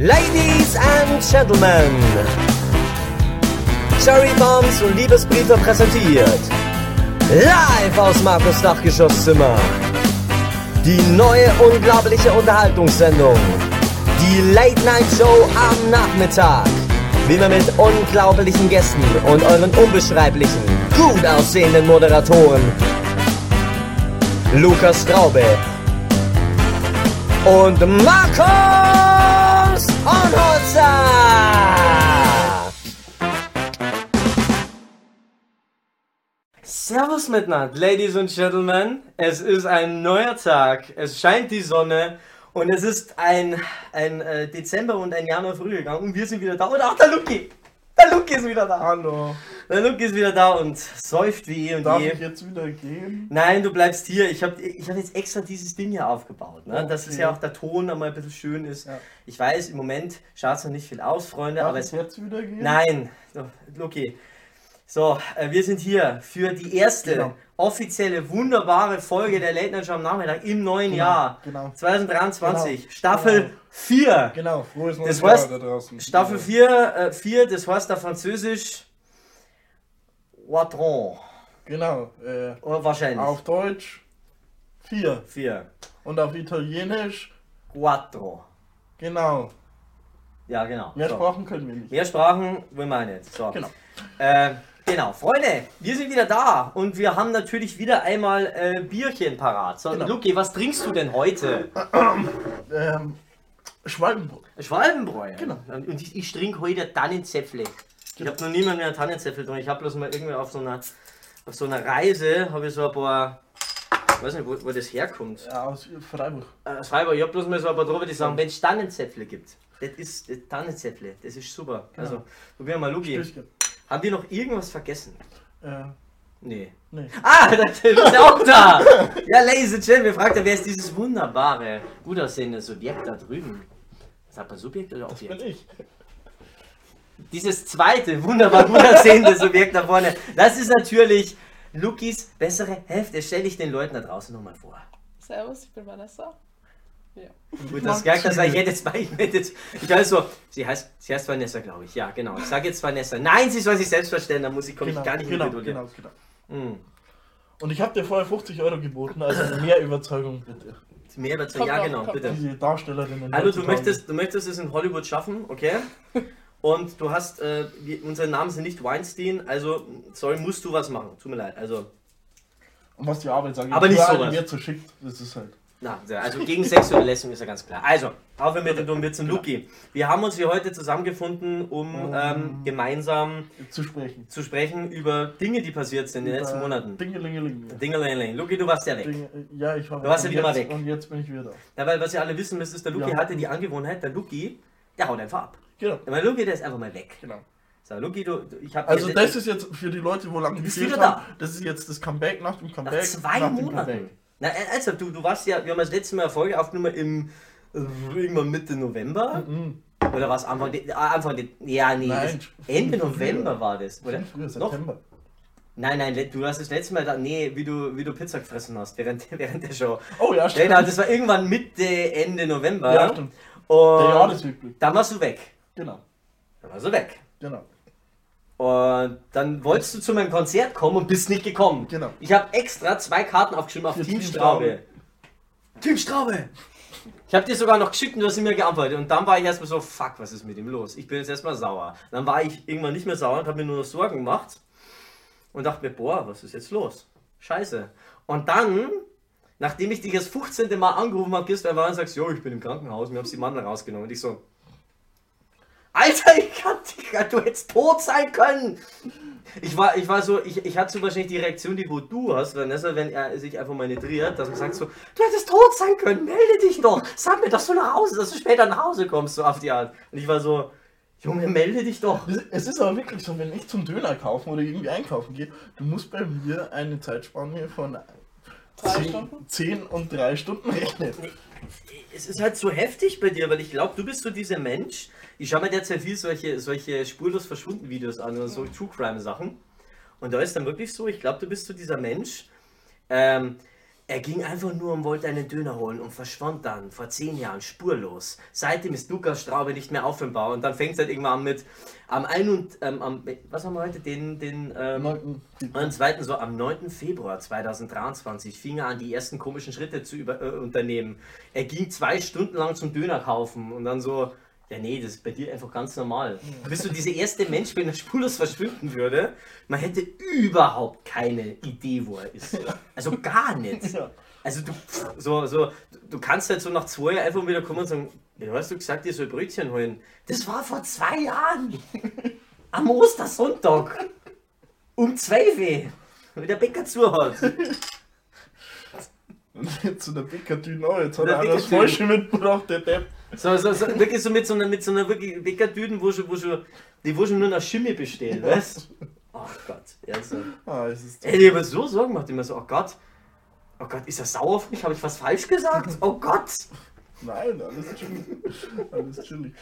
Ladies and Gentlemen, Cherry Bombs und Liebesbriefe präsentiert. Live aus Markus Dachgeschosszimmer. Die neue unglaubliche Unterhaltungssendung. Die Late Night Show am Nachmittag. Wie man mit unglaublichen Gästen und euren unbeschreiblichen, gut aussehenden Moderatoren Lukas Straube und Markus Hornholzer. Servus miteinander, Ladies und Gentlemen. Es ist ein neuer Tag, es scheint die Sonne und es ist ein, ein äh, Dezember und ein Januar früh gegangen und wir sind wieder da. Und auch der Luki! Der Luki ist wieder da. Hallo. Der Luki ist wieder da und säuft wie eh und Darf je. ich jetzt wieder gehen? Nein, du bleibst hier. Ich habe ich hab jetzt extra dieses Ding hier aufgebaut. Ne? Dass es Okay. ja auch der Ton einmal ein bisschen schön ist. Ja. Ich weiß, im Moment schaut es noch nicht viel aus, Freunde, Darf aber ich es jetzt wieder gehen? Nein, Luki. So, äh, wir sind hier für die erste Genau. offizielle, wunderbare Folge der Late Night Show am Nachmittag im neuen Genau, Jahr genau. 2023. Genau, Staffel genau. 4. Genau, frohes Das neues heißt, da draußen. Staffel 4, äh, 4, das heißt auf Französisch Watron. Genau, äh, Oder wahrscheinlich. auf Deutsch 4 4. und auf Italienisch, Quattro. genau. Ja, genau. Mehr So. Sprachen können wir nicht. Mehr Sprachen wollen wir nicht. So. Genau. Äh, genau, Freunde, wir sind wieder da und wir haben natürlich wieder einmal äh, Bierchen parat. So, Genau. Luki, was trinkst du denn heute? Ähm, Schwalbenbrot. Schwalbenbräu. Genau. Und ich, ich trinke heute Tannenzäpfle. Ich habe noch niemand mehr einen Tannenzäpfel drin. Ich habe bloß mal irgendwie auf so einer, auf so einer Reise, habe ich so ein paar, ich weiß nicht, wo, wo das herkommt. Ja, aus Freiburg. Äh, Schreiber, ich habe bloß mal so ein paar drüber, die sagen, wenn es Tannenzäpfle gibt, das ist das Tannenzäpfle, das ist super. Genau. Also, probieren wir mal, Luki. Haben wir noch irgendwas vergessen? Äh, Nee. nee. Ah, da ist er auch da! Ja, Ladies and Gentlemen, fragt er, wer ist dieses wunderbare, gut aussehende Subjekt da drüben? Sagt man Subjekt oder Bin Objekt? ich. Dieses zweite, wunderbar gut aussehende Subjekt da vorne, das ist natürlich Lukis bessere Hälfte. Stell dich den Leuten da draußen nochmal vor. Servus, ich bin Vanessa. Ja. Gut, das merkt das, ich hätte jetzt mal, ich hätte jetzt, ich weiß so, sie heißt, sie heißt Vanessa, glaube ich. Ja, genau. Ich sage jetzt Vanessa. Nein, sie soll sich selbst verstellen, da muss ich, komme Genau, ich gar nicht genau, mit Geduld. genau, genau. Hm. Und ich habe dir vorher 50 Euro geboten, also mehr Überzeugung bitte. Mehr dazu, Kommt ja genau, bitte. Diese Darstellerinnen. Also du möchtest, du möchtest es in Hollywood schaffen, okay? Und du hast, äh, wir, unsere Namen sind nicht Weinstein, also sorry, musst du was machen. Tut mir leid. Also, Und was die Arbeit sagt. Aber nicht sowas. mir zu schickt, das ist halt. Na, also gegen sexuelle Lästung ist ja ganz klar. Also, aufhören mit den dummen Witzen. Luki, wir haben uns hier heute zusammengefunden, um ähm, gemeinsam Zu sprechen. zu sprechen über Dinge, die passiert sind in den letzten Äh, Monaten. Dingelingeling. Dingelingeling. Luki, du warst ja weg. Dinge, ja, ich war Du warst ja wieder mal jetzt, weg. Und jetzt bin ich wieder da. Ja, weil was ihr alle wissen müsst, ist, der Luki Ja. hatte die Angewohnheit, der Luki, der haut einfach ab. Genau. Der Luki, der ist einfach mal weg. genau. So, Luki, du, ich habe Also das ist jetzt für die Leute, wo lange gefehlt wieder haben, das ist jetzt das Comeback nach dem Comeback. Nach zwei nach dem Monaten. Na, also, du, du warst ja, wir haben das letzte Mal eine Folge aufgenommen im äh, irgendwann Mitte November. Mhm. Oder war es Anfang, De- äh, Anfang De- ja, nee, Nein, Ende früher. November war das. Oder? Früher, Noch? September. Nein, nein, du hast das letzte Mal da, nee, wie du, wie du Pizza gefressen hast während, während der Show. Oh ja, stimmt. Genau, das war irgendwann Mitte, Ende November. Ja, stimmt. Der Und Jahresrückblick. dann warst du weg. Genau. Dann warst du weg. Genau. Und dann wolltest du zu meinem Konzert kommen und bist nicht gekommen. Genau. Ich habe extra zwei Karten aufgeschrieben auf Für Team Straube. Team Straube! Ich habe dir sogar noch geschickt und du hast mir geantwortet. Und dann war ich erstmal so, fuck, was ist mit ihm los? Ich bin jetzt erstmal sauer. Dann war ich irgendwann nicht mehr sauer und habe mir nur noch Sorgen gemacht. Und dachte mir, boah, was ist jetzt los? Scheiße. Und dann, nachdem ich dich das 15. Mal angerufen habe, gehst du einfach und sagst, jo, ich bin im Krankenhaus, mir haben sie die Mandel rausgenommen. Und ich so, Alter, ich kann, du hättest tot sein können. Ich war, ich war so, ich, ich hatte so wahrscheinlich die Reaktion, die wo du hast, Vanessa, wenn er sich einfach mal nicht dreht, dass man sagt so, du hättest tot sein können, melde dich doch, sag mir, dass du nach Hause, dass du später nach Hause kommst, so auf die Art. Und ich war so, Junge, melde dich doch. Es ist aber wirklich so, wenn ich zum Döner kaufen oder irgendwie einkaufen gehe, du musst bei mir eine Zeitspanne von Drei 10, Stunden? 10 und 3 Stunden rechnen. Es ist halt so heftig bei dir, weil ich glaube, du bist so dieser Mensch. Ich schaue mir derzeit viel solche, solche spurlos verschwunden Videos an oder so True Crime Sachen. Und da ist dann wirklich so, ich glaube, du bist so dieser Mensch, ähm, Er ging einfach nur und wollte einen Döner holen und verschwand dann vor zehn Jahren spurlos. Seitdem ist Lukas Straube nicht mehr auffindbar und dann fängt es halt irgendwann an mit am 1. Und, ähm, am, was haben wir heute? Den, den ähm, 9. am zweiten, so am 9. Februar 2023 fing er an, die ersten komischen Schritte zu über, äh, unternehmen. Er ging zwei Stunden lang zum Döner kaufen und dann so, ja nee, das ist bei dir einfach ganz normal. Bist du dieser erste Mensch, wenn er spurlos verschwinden würde, man hätte überhaupt keine Idee, wo er ist. Also gar nicht. Ja. Also du, so, so, du kannst halt so nach zwei Jahren einfach wieder kommen und sagen, ja, hast du gesagt, ihr soll Brötchen holen? Das war vor zwei Jahren. Am Ostersonntag. Um 12 Uhr. Wenn der Bäcker zu hat. zu der Bäckertüne auch. Jetzt hat Der er Bäckertüne. Falsche mitgebracht, der Depp. So, so, so, wirklich so mit so einer, mit so einer wirklich Bäckerdüden, wo schon, wo schon, die wo schon nur nach Schimmel bestehen, weißt Ach Gott, ernsthaft. Ah, es ist Ey, die aber so Sorgen macht immer so, oh Gott, oh Gott, ist er sauer auf mich? Habe ich was falsch gesagt? Oh Gott! Nein, alles chillig. alles chillig.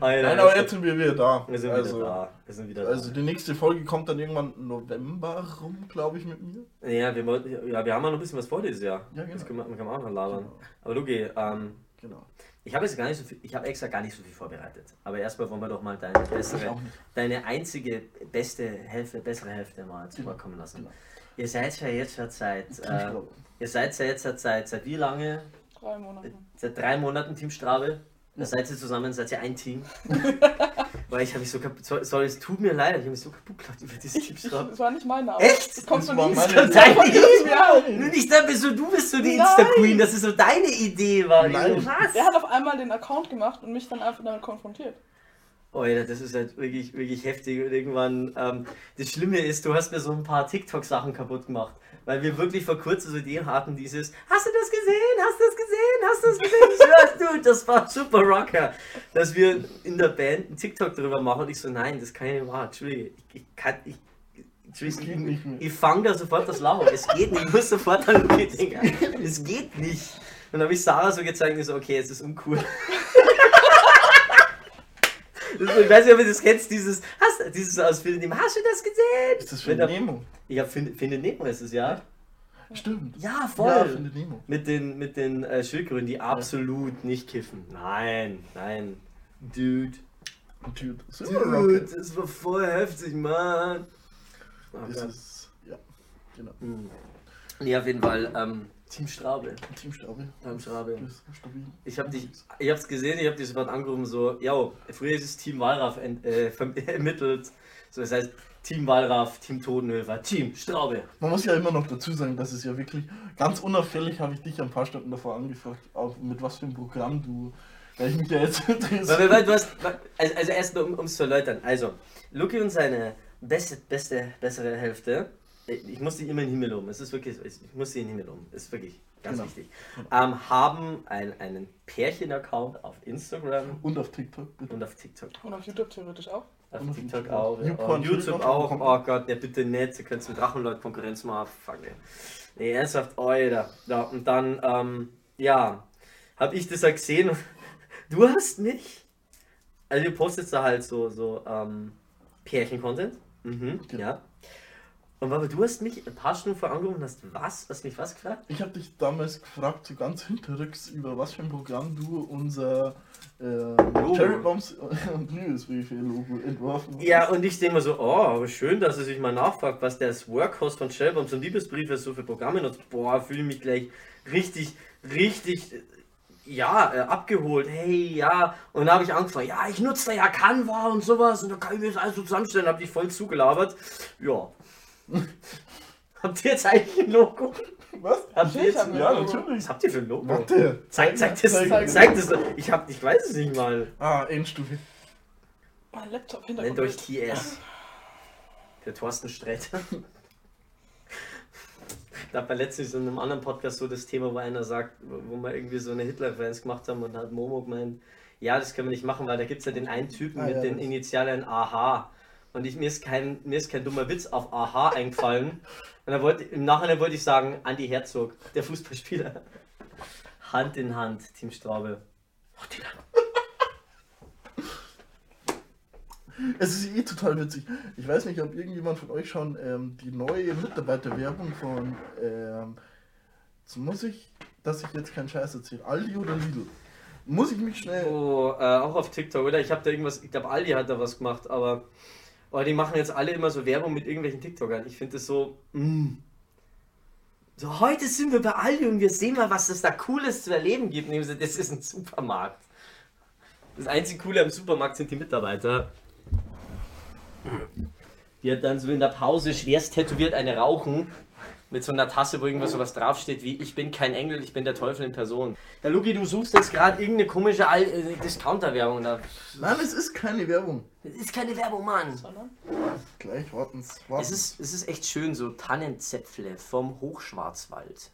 Alter, Nein, aber jetzt sind wir wieder da. wir sind also, wieder da. Wir sind wieder Also da. die nächste Folge kommt dann irgendwann November rum, glaube ich, mit mir. Ja, wir, ja, wir haben ja noch ein bisschen was vor dieses Jahr. Ja, genau. Das man, kann man auch noch labern. Genau. Aber Luki, ähm, Genau. Ich habe jetzt gar nicht so viel, ich habe extra gar nicht so viel vorbereitet. Aber erstmal wollen wir doch mal deine bessere, deine einzige beste Hälfte, bessere Hälfte mal zu Wort kommen lassen. Genau. Ihr seid ja jetzt schon seit, äh, ihr seid ja jetzt seit, seit, seit wie lange? Drei Monate. Seit drei Monaten Team Strabe. Da seid ihr zusammen, seid ihr ein Team. Weil ich habe mich so kaputt, sorry, es tut mir leid, ich habe mich so kaputt gelacht über dieses Team Strabe. Das war nicht meine Arbeit. Echt? Das kommt Das von war ihm. meine- Das Deine kommt von ihm, ja. Nur nicht da bist so, du bist so die Nein. Insta-Queen, dass es so deine Idee war. Nein. Was? Der hat auf einmal den Account gemacht und mich dann einfach damit konfrontiert. Alter, das ist halt wirklich, wirklich heftig. Und irgendwann, ähm, das Schlimme ist, du hast mir so ein paar TikTok-Sachen kaputt gemacht. Weil wir wirklich vor kurzem so Ideen hatten, dieses, hast du das gesehen? Hast du das gesehen? Hast du das gesehen? Ich schwör's, du, das war super Rocker. Dass wir in der Band einen TikTok drüber machen und ich so, nein, das kann ich nicht machen. Entschuldige, ich, ich kann, ich, nicht mehr. ich fange da sofort das Lachen. Es geht nicht. Ich muss sofort an denken. Es geht nicht. Und dann habe ich Sarah so gezeigt und ich so, okay, es ist uncool. Ich weiß nicht, ob ihr das kennst, dieses, hast, dieses aus Findet Nemo. Hast du das gesehen? Ist das der- Nemo? Ja, Findet, Findet Nemo ist es, ja. Stimmt. Ja, voll. Ja, findet Nemo. mit den, mit den äh, Schildkröten, die absolut nicht kiffen. Nein, nein. Dude. Dude, Super Dude, Rocket. das war voll heftig, Mann. Oh ist, ja, genau. Hm. Nee, auf jeden Fall, ähm, Team Straube. Team Staube. Team stabil. Ich habe dich, ich hab's gesehen, ich habe dich sofort angerufen, so, ja, früher ist es Team Wallraff ent, äh, ermittelt. So, das heißt, Team Wallraff, Team Totenhöfer, Team Straube. Man muss ja immer noch dazu sagen, dass es ja wirklich ganz unauffällig habe ich dich ein paar Stunden davor angefragt, auch mit was für ein Programm du, weil ich mich ja jetzt Weil, weil, du hast, also, also erst um es zu erläutern. Also, Luki und seine beste, beste, bessere Hälfte, ich muss die immer in den Himmel loben, es ist wirklich, ich muss sie in den Himmel loben, ist wirklich ganz Genau. wichtig, ähm, haben ein, einen Pärchen-Account auf Instagram Und auf TikTok, bitte. und auf TikTok. Und auf YouTube theoretisch auch. Auf Und TikTok YouTube auch, ja. Und YouTube auch. auch. Oh Gott, ja bitte nicht, ihr könnt mit Drachenleut Konkurrenz machen. Fuck, ey. Nee, ernsthaft, Alter. Ja, und dann, ähm, ja, hab ich das ja gesehen. und Du hast mich. Also, ihr postet da halt so, so, ähm, Pärchen-Content. Mhm, Genau. ja. Und aber du hast mich ein paar Stunden vor angerufen und hast was? Hast mich was gefragt? Ich habe dich damals gefragt, so ganz hinterrücks, über was für ein Programm du unser äh, Cherry Bombs und Liebesbriefe-Logo entworfen hast. Ja, und ich denke mir so, oh, schön, dass er sich mal nachfragt, was der Workhouse von Shellbombs und Liebesbriefe so für Programme nutzt. Boah, fühle mich gleich richtig, richtig, ja, äh, abgeholt. Hey, ja. Und dann habe ich angefangen, ja, ich nutze da ja Canva und sowas und da kann ich mir das alles so zusammenstellen. Hab dich voll zugelabert. Ja. Habt ihr jetzt eigentlich ein Logo? Was? Habt ihr jetzt ein Ja, Logo. natürlich. Was habt ihr für ein Logo? Warte. Zeig, zeig das, Zeig- zeig das. Ich, hab, ich weiß es nicht mal. Ah, Endstufe. Mein Laptop Nennt euch. TS. Der Thorsten Sträter. Da war letztens in einem anderen Podcast so das Thema, wo einer sagt, wo wir irgendwie so eine Hitler-Fans gemacht haben und hat Momo gemeint, ja, das können wir nicht machen, weil da gibt es ja den einen Typen Ah, mit ja, den Initialen AH. Und ich, mir, ist kein, mir ist kein dummer Witz auf AH eingefallen. Und dann wollte, im Nachhinein wollte ich sagen, Andi Herzog, der Fußballspieler. Hand in Hand, Team Straube. Hand in Hand. Es ist eh total witzig. Ich weiß nicht, ob irgendjemand von euch schon ähm, die neue Mitarbeiterwerbung von ähm, Jetzt muss ich, dass ich jetzt keinen Scheiß erzähle. Aldi oder Lidl? Muss ich mich schnell. Oh, äh, auch auf TikTok, oder? Ich habe da irgendwas, ich glaube Aldi hat da was gemacht, aber oh, die machen jetzt alle immer so Werbung mit irgendwelchen TikTokern. Ich finde das so, mm. So, heute sind wir bei Aldi und wir sehen mal, was es da Cooles zu erleben gibt. Nehmen Sie, das ist ein Supermarkt. Das einzige Coole am Supermarkt sind die Mitarbeiter. Die hat dann so in der Pause schwerst tätowiert eine rauchen mit so einer Tasse, wo irgendwas sowas draufsteht wie Ich bin kein Engel, ich bin der Teufel in Person. Ja, Luki, du suchst jetzt gerade irgendeine komische Al äh, Discounter-Werbung. Da. Nein, es ist keine Werbung. Das ist keine Werbung, Mann. Gleich, warten Sie. Es ist, es ist echt schön, so Tannenzäpfle vom Hochschwarzwald.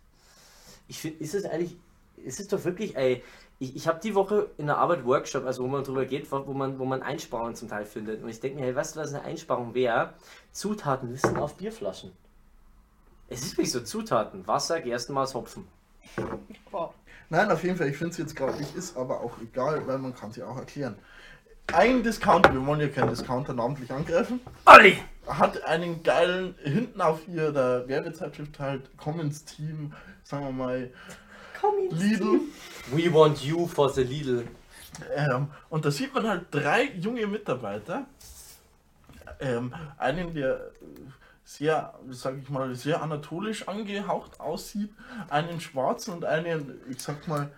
Ich finde, ist es eigentlich, ist es doch wirklich, ey, ich, ich habe die Woche in der Arbeit Workshop, also wo man drüber geht, wo man, wo man Einsparungen zum Teil findet. Und ich denke mir, hey, weißt du, was eine Einsparung wäre? Zutatenlisten auf Bierflaschen. Es ist wirklich so Zutaten. Wasser, Gerstenmalz, Hopfen. Wow. Nein, auf jeden Fall, ich finde es jetzt gerade nicht, ist aber auch egal, weil man kann sie auch erklären. Ein Discounter, wir wollen ja keinen Discounter namentlich angreifen. Olli! Hat einen geilen, hinten auf ihrer Werbezeitschrift halt Commons Team, sagen wir mal, Commons Lidl. We want you for the Lidl. Ähm, und da sieht man halt drei junge Mitarbeiter. Ähm, einen, der sehr, sag ich mal, sehr anatolisch angehaucht aussieht, einen schwarzen und einen, ich sag mal,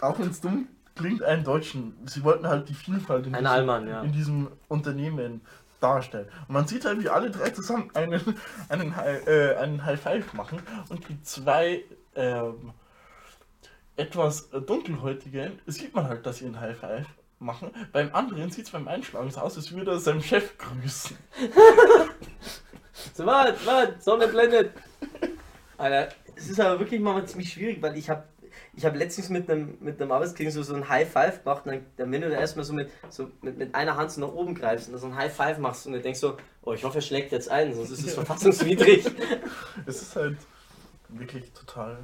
auch wenn es dumm klingt, einen deutschen. Sie wollten halt die Vielfalt in, Ein diesem, Allmann, ja. in diesem Unternehmen darstellen. Und man sieht halt, wie alle drei zusammen einen, einen, High- äh, einen High Five machen und die zwei ähm, etwas dunkelhäutigen sieht man halt, dass sie einen High Five machen. Beim anderen sieht es beim Einschlagen so aus, als würde er seinem Chef grüßen. So, warte, warte, Sonne blendet. Alter, es ist aber wirklich mal ziemlich schwierig, weil ich habe ich hab letztens mit einem mit einem Arbeitskollegen so, so ein High Five gemacht und dann, dann wenn du da erstmal so, mit, so mit, mit einer Hand so nach oben greifst und so ein High Five machst und du denkst so, oh, ich hoffe, er schlägt jetzt ein, sonst ist es verfassungswidrig. Es ist halt wirklich total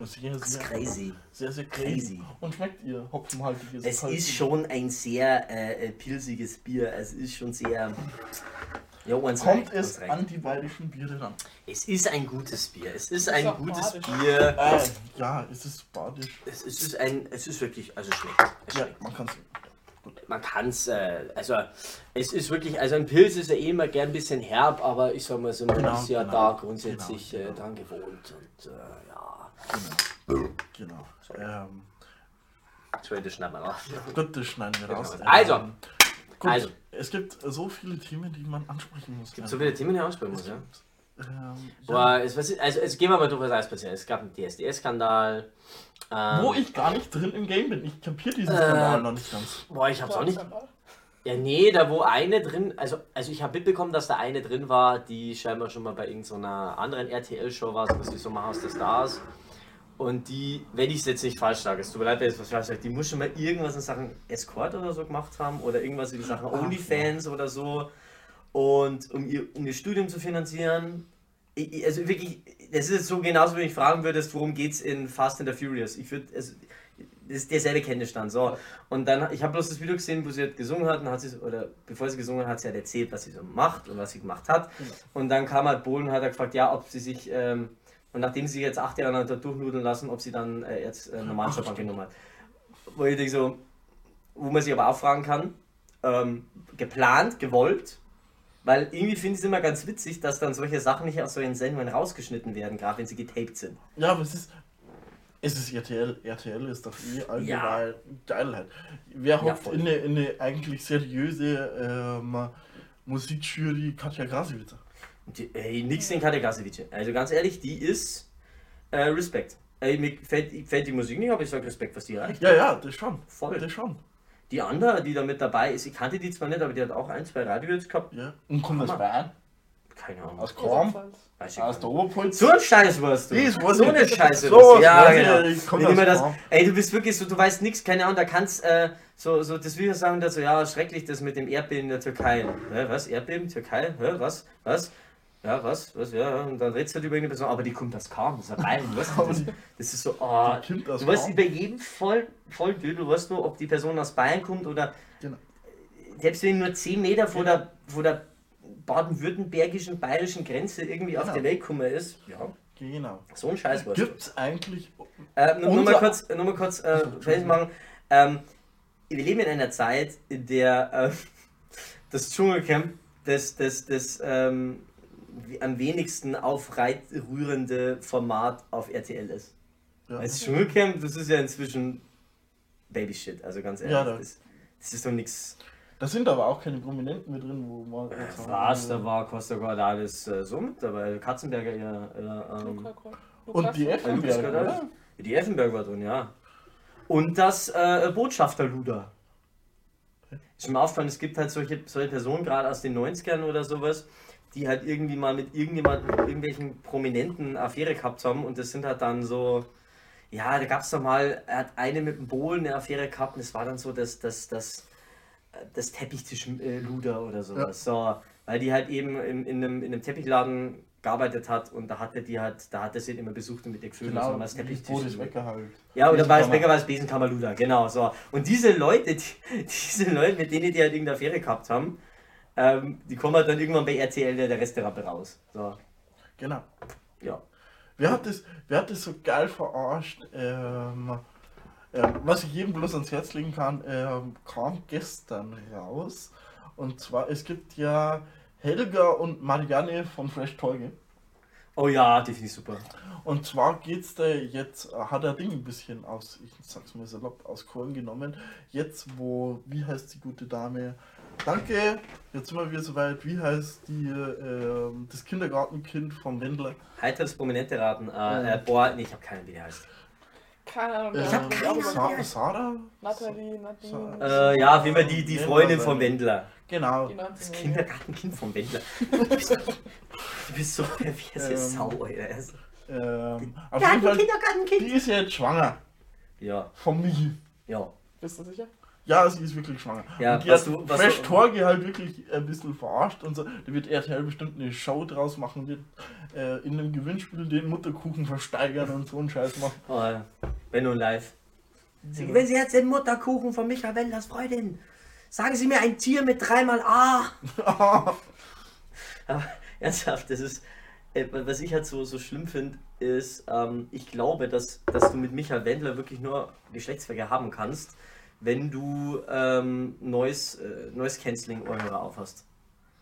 sehr, Das ist sehr, crazy. sehr, sehr crazy. Crazy. Und schmeckt ihr hopfenhaltiges Es Kalten? ist schon ein sehr äh, äh, pilziges Bier. Es ist schon sehr. Ja, uns Kommt reicht, es an die bayerischen Biere ran? Es ist ein gutes Bier. Es ist ein gutes badisch. Bier. Äh, ja, es ist badisch. Es, es ist ein. Es ist wirklich. Also schmeckt. Es Ja, schmeckt. man kann es. Man kann es. Äh, also es ist wirklich. Also ein Pilz ist ja eh immer gern ein bisschen herb, aber ich sag mal so, man Genau, ist ja genau. da grundsätzlich Genau, Äh, genau. dran gewohnt. Und äh, ja. Genau. Ähm, Zweite schneiden wir raus. gut, das schneiden wir raus. Also, Ähm, gut, also. Es gibt so viele Themen, die man ansprechen muss. So viele Themen, die ansprechen muss, ja. Ähm, ja. Boah, es, was ist, also, es gehen wir mal durch, was alles passiert. Es gab einen DSDS-Skandal. Ähm, Wo ich gar nicht drin im Game bin. Ich kapiere diesen Skandal noch nicht ganz. Boah, ich hab's auch nicht. Ja, nee, da wo eine drin, also, also ich habe mitbekommen, dass da eine drin war, die scheinbar schon mal bei irgendeiner anderen RTL-Show war, so was wie Sommerhaus der Stars. Und die, wenn ich es jetzt nicht falsch sage, es tut mir leid, wenn ich es falsch sage, die muss schon mal irgendwas in Sachen Escort oder so gemacht haben oder irgendwas in Sachen Ach, OnlyFans oder so. Und um ihr, um ihr Studium zu finanzieren. Ich, ich- also wirklich, das ist jetzt so genauso, wenn ich fragen würdest, worum geht's in Fast and the Furious. Ich würde, also, das ist derselbe Kenntnisstand. So. Und dann, ich habe bloß das Video gesehen, wo sie halt gesungen hat, und hat sie, oder bevor sie gesungen hat, hat sie halt erzählt, was sie so macht und was sie gemacht hat. Und dann kam halt Bohlen und hat er gefragt, ja, ob sie sich, ähm, und nachdem sie sich jetzt acht Jahre lang durchnudeln lassen, ob sie dann äh, jetzt äh, Job angenommen hat. Wo ich denke so, wo man sich aber auch fragen kann, ähm, geplant, gewollt, weil irgendwie finde ich es immer ganz witzig, dass dann solche Sachen nicht aus solchen Sendungen rausgeschnitten werden, gerade wenn sie getaped sind. Ja, aber es ist. Es ist RTL. RTL ist doch eh allgemein Geilheit. Wer hofft in, eine, in eine eigentlich seriöse ähm, Musikjury Katja Grasiewicz? Die, ey, nix gegen Katja Gasevice. Also ganz ehrlich, die ist äh, Respekt. Ey, mir gefällt, gefällt die Musik nicht, aber ich sage Respekt, was die erreicht. Ja, ja, das schon. Voll. Das schon. Die andere, die da mit dabei ist, ich kannte die zwar nicht, aber die hat auch ein, zwei Radiohits gehabt. Ja. Und kommt aus. Bayern? Keine Ahnung. Aus Korn? Weiß ich Aus der nicht. Oberpfalz? so ein Scheiß warst du. Das weiß so ich. eine Scheiße So warst du. was Ja, weiß ich, genau. ich komm Wenn aus immer das, ey, du bist wirklich so, du weißt nichts, keine Ahnung, da kannst äh, so, so das Video sagen dazu, ja, schrecklich das mit dem Erdbeben in der Türkei. Hä, was? Erdbeben? Türkei? Hä, was? Was? Ja, was? Was? Ja, und dann redest du halt über irgendeine Person, aber die kommt aus Kaum, das ist ja Bayern, weißt du, das, das ist so, oh, Die du weißt Kaum. über jeden Voll, Volldödel, weißt du, ob die Person aus Bayern kommt oder Genau. selbst wenn nur 10 Meter vor der, vor der baden-württembergischen, bayerischen Grenze irgendwie auf Genau. der Welt gekommen ist, ja, Genau. So ein Scheißwurst. Gibt es eigentlich. Äh, nur, nur mal kurz, nur mal kurz äh, fertig machen. Ähm, wir leben in einer Zeit, in der äh, das Dschungelcamp das, das, das ähm, am wenigsten aufrührende Format auf RTL ist. Ja. Das Dschungelcamp, das ist ja inzwischen Babyshit, also ganz ehrlich. Ja, da- das, das ist doch nichts. Da sind aber auch keine Prominenten mit drin, wo man. Äh, Was, da war Costa Cordalis äh, so mit dabei, Katzenberger ja. ja ähm, Und die. Effenberg? Die Effenberg war drin, ja. Und das äh, Botschafterluder. Ist mir aufgefallen, es gibt halt solche, solche Personen, gerade aus den 90ern oder sowas, die halt irgendwie mal mit irgendjemandem, irgendwelchen prominenten Affäre gehabt haben und das sind halt dann so, ja, da gab es doch mal, er hat eine mit dem Bohlen eine Affäre gehabt und es war dann so das, das, das, äh, das Teppichtisch-Luder oder sowas. So, weil die halt eben in, in, einem, in einem Teppichladen gearbeitet hat und da hatte die halt, da hat er sie immer besucht und mit ihr gefühlt Genau, und das wie Teppichtisch. Becker halt. Ja, oder bei Besenkammer. Becker war es Besenkammerluder, genau so. Und diese Leute, die, diese Leute, mit denen die halt irgendeine Affäre gehabt haben, ähm, die kommen halt dann irgendwann bei RTL der, der Restaurant raus. So, Genau. ja. Wer hat das, wer hat das so geil verarscht? Ähm, ähm, was ich jedem bloß ans Herz legen kann, ähm, kam gestern raus. Und zwar, es gibt ja Helga und Marianne von Fresh Torge. Oh ja, die finde ich super. Und zwar geht's da jetzt, äh, hat er Ding ein bisschen aus, ich sag's mal salopp, aus Korn genommen. Jetzt, wo, wie heißt die gute Dame? Danke, jetzt sind wir wieder soweit. Wie heißt die, ähm, das Kindergartenkind vom Wendler? Heiteres Prominente raten. Äh, äh, boah, nee, ich habe keine, wie der heißt. Keine Ahnung. Ähm, ich hab über- Sa Sarah? Nathalie, Nadine. Äh, ja, wie immer die, die Freundin vom Wendler. Genau. die 19 Das Kindergartenkind vom Wendler. Du bist, du bist so perverse Ähm, Sau, Alter. Ähm, auf jeden Fall, Kindergartenkind. die ist ja jetzt schwanger. Ja, Von Michi. ja. Bist du sicher? Ja, sie ist wirklich schwanger. Ja, und die was hat du- was Fresh du- Torge halt wirklich ein bisschen verarscht und so. Da wird RTL bestimmt eine Show draus machen, wird äh, in einem Gewinnspiel den Mutterkuchen versteigern und so einen Scheiß machen. Oh, ja. Benno live. Sie gewinnen Sie jetzt den Mutterkuchen von Michael Wendlers Freundin. Sagen Sie mir ein Tier mit dreimal A. Aber ernsthaft, das ist, äh, was ich halt so, so schlimm finde, ist, ähm, ich glaube, dass, dass du mit Michael Wendler wirklich nur Geschlechtsverkehr haben kannst, wenn du ähm, neues, äh, neues Canceling-Ohrhörer aufhast.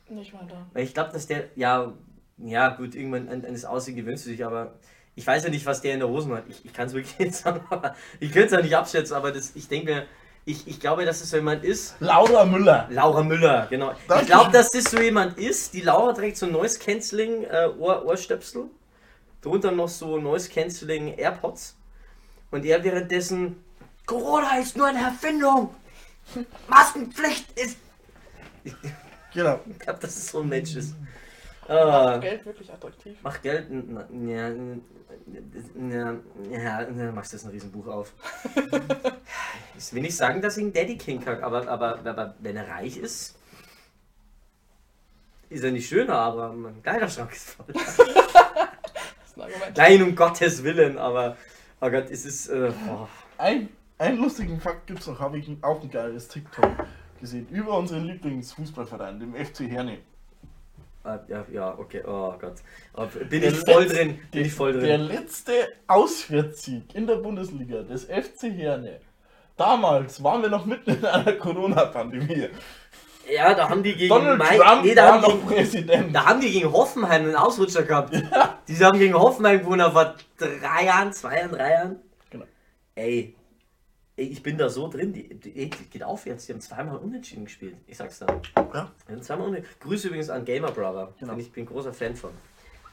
Nicht mal da. Weil ich glaube, dass der, ja, ja gut, irgendwann an, an das Aussehen gewöhnst du dich, aber ich weiß ja nicht, was der in der Hosen hat. Ich, ich kann es wirklich nicht sagen, aber ich könnte es ja nicht abschätzen, aber das, ich denke mir, ich, ich glaube, dass es so jemand ist, Laura Müller. Laura Müller, genau. Ich Dankeschön. glaube, dass das so jemand ist. Die Laura trägt so Noise Cancelling äh, Ohr, Ohrstöpsel. Drunter noch so Noise Cancelling AirPods. Und er währenddessen. Corona ist nur eine Erfindung! Maskenpflicht ist. Genau. Ich glaube, dass es so ein Mensch ist. Ah, Geld wirklich attraktiv. mach Geld. Ja, ja, ja, machst du jetzt ein Riesenbuch auf. Ich will nicht sagen, dass ich einen Daddy King kack, aber, aber, aber wenn er reich ist, ist er nicht schöner, aber mein Kleiderschrank ist voll. Das ist ein. Nein, um Gottes Willen, aber oh Gott, es ist. Äh, oh. Ein, einen lustigen Fakt gibt's noch, habe ich auch ein geiles TikTok gesehen. Über unseren Lieblingsfußballverein, dem FC Herne. Ah, ja, ja, okay, oh Gott. Bin Der ich voll letzte- drin, bin ich voll Der drin. letzte Auswärtssieg in der Bundesliga des FC Herne. Damals waren wir noch mitten in einer Corona-Pandemie. Ja, da haben die gegen Donald Mai- Trump nee, da haben die, Präsident. Da haben die gegen Hoffenheim einen Ausrutscher gehabt. Die haben gegen Hoffenheim gewonnen vor drei Jahren, zwei Jahren, drei Jahren. Genau. Ey, ey, ich bin da so drin. Die, die, geht aufwärts. Die haben zweimal unentschieden gespielt. Ich sag's da. Ja. Zweimal unentschieden. Grüße übrigens an Gamer Brother. Genau. Ich bin großer Fan von.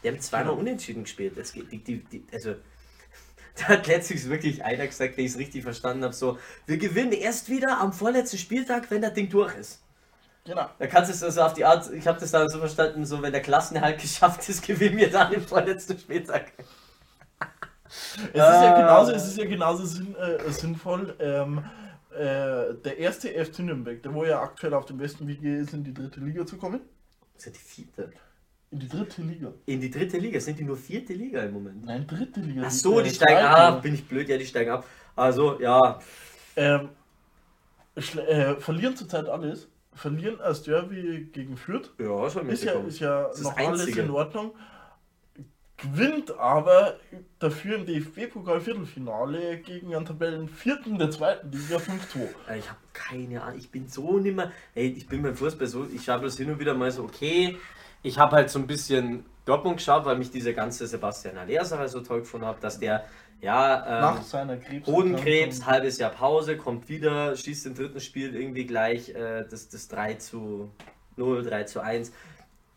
Die haben zweimal Genau. unentschieden gespielt. Das geht, die, die, die, also, da hat letztlich wirklich einer gesagt, wenn ich es richtig verstanden habe, so, wir gewinnen erst wieder am vorletzten Spieltag, wenn das Ding durch ist. Genau. Da kannst du es so auf die Art, ich habe das dann so verstanden, so wenn der Klassenerhalt geschafft ist, gewinnen wir dann im vorletzten Spieltag. Es ist ja Ah. genauso, es ist ja genauso sinn, äh, sinnvoll. Ähm, äh, der erste FC Nürnberg, der wo ja aktuell auf dem besten Weg ist, in die dritte Liga zu kommen. Das ist ja die vierte. In die dritte Liga. In die dritte Liga, sind die nur vierte Liga im Moment. Nein, dritte Liga. Ach so, äh, die steigen ab, bin ich blöd, ja, die steigen ab. Also, ja, Ähm, äh, verlieren zurzeit alles. Verlieren als Derby gegen Fürth. ja, Ist ja, ist ja Das noch alles in Ordnung. Gewinnt aber dafür im DFB-Pokal-Viertelfinale gegen einen Tabellenvierten der zweiten Liga 5-2. Äh, Ich habe keine Ahnung, ich bin so nimmer. Ey, ich bin beim Fußball so, ich habe das hin und wieder mal so, okay. Ich habe halt so ein bisschen Dortmund geschaut, weil mich dieser ganze Sebastian Aller-Sache so toll gefunden habe, dass der, ja, ähm, Nach seiner Krebs. Hodenkrebs, halbes Jahr Pause, kommt wieder, schießt im dritten Spiel irgendwie gleich äh, das, das 3 zu 0, 3 zu 1.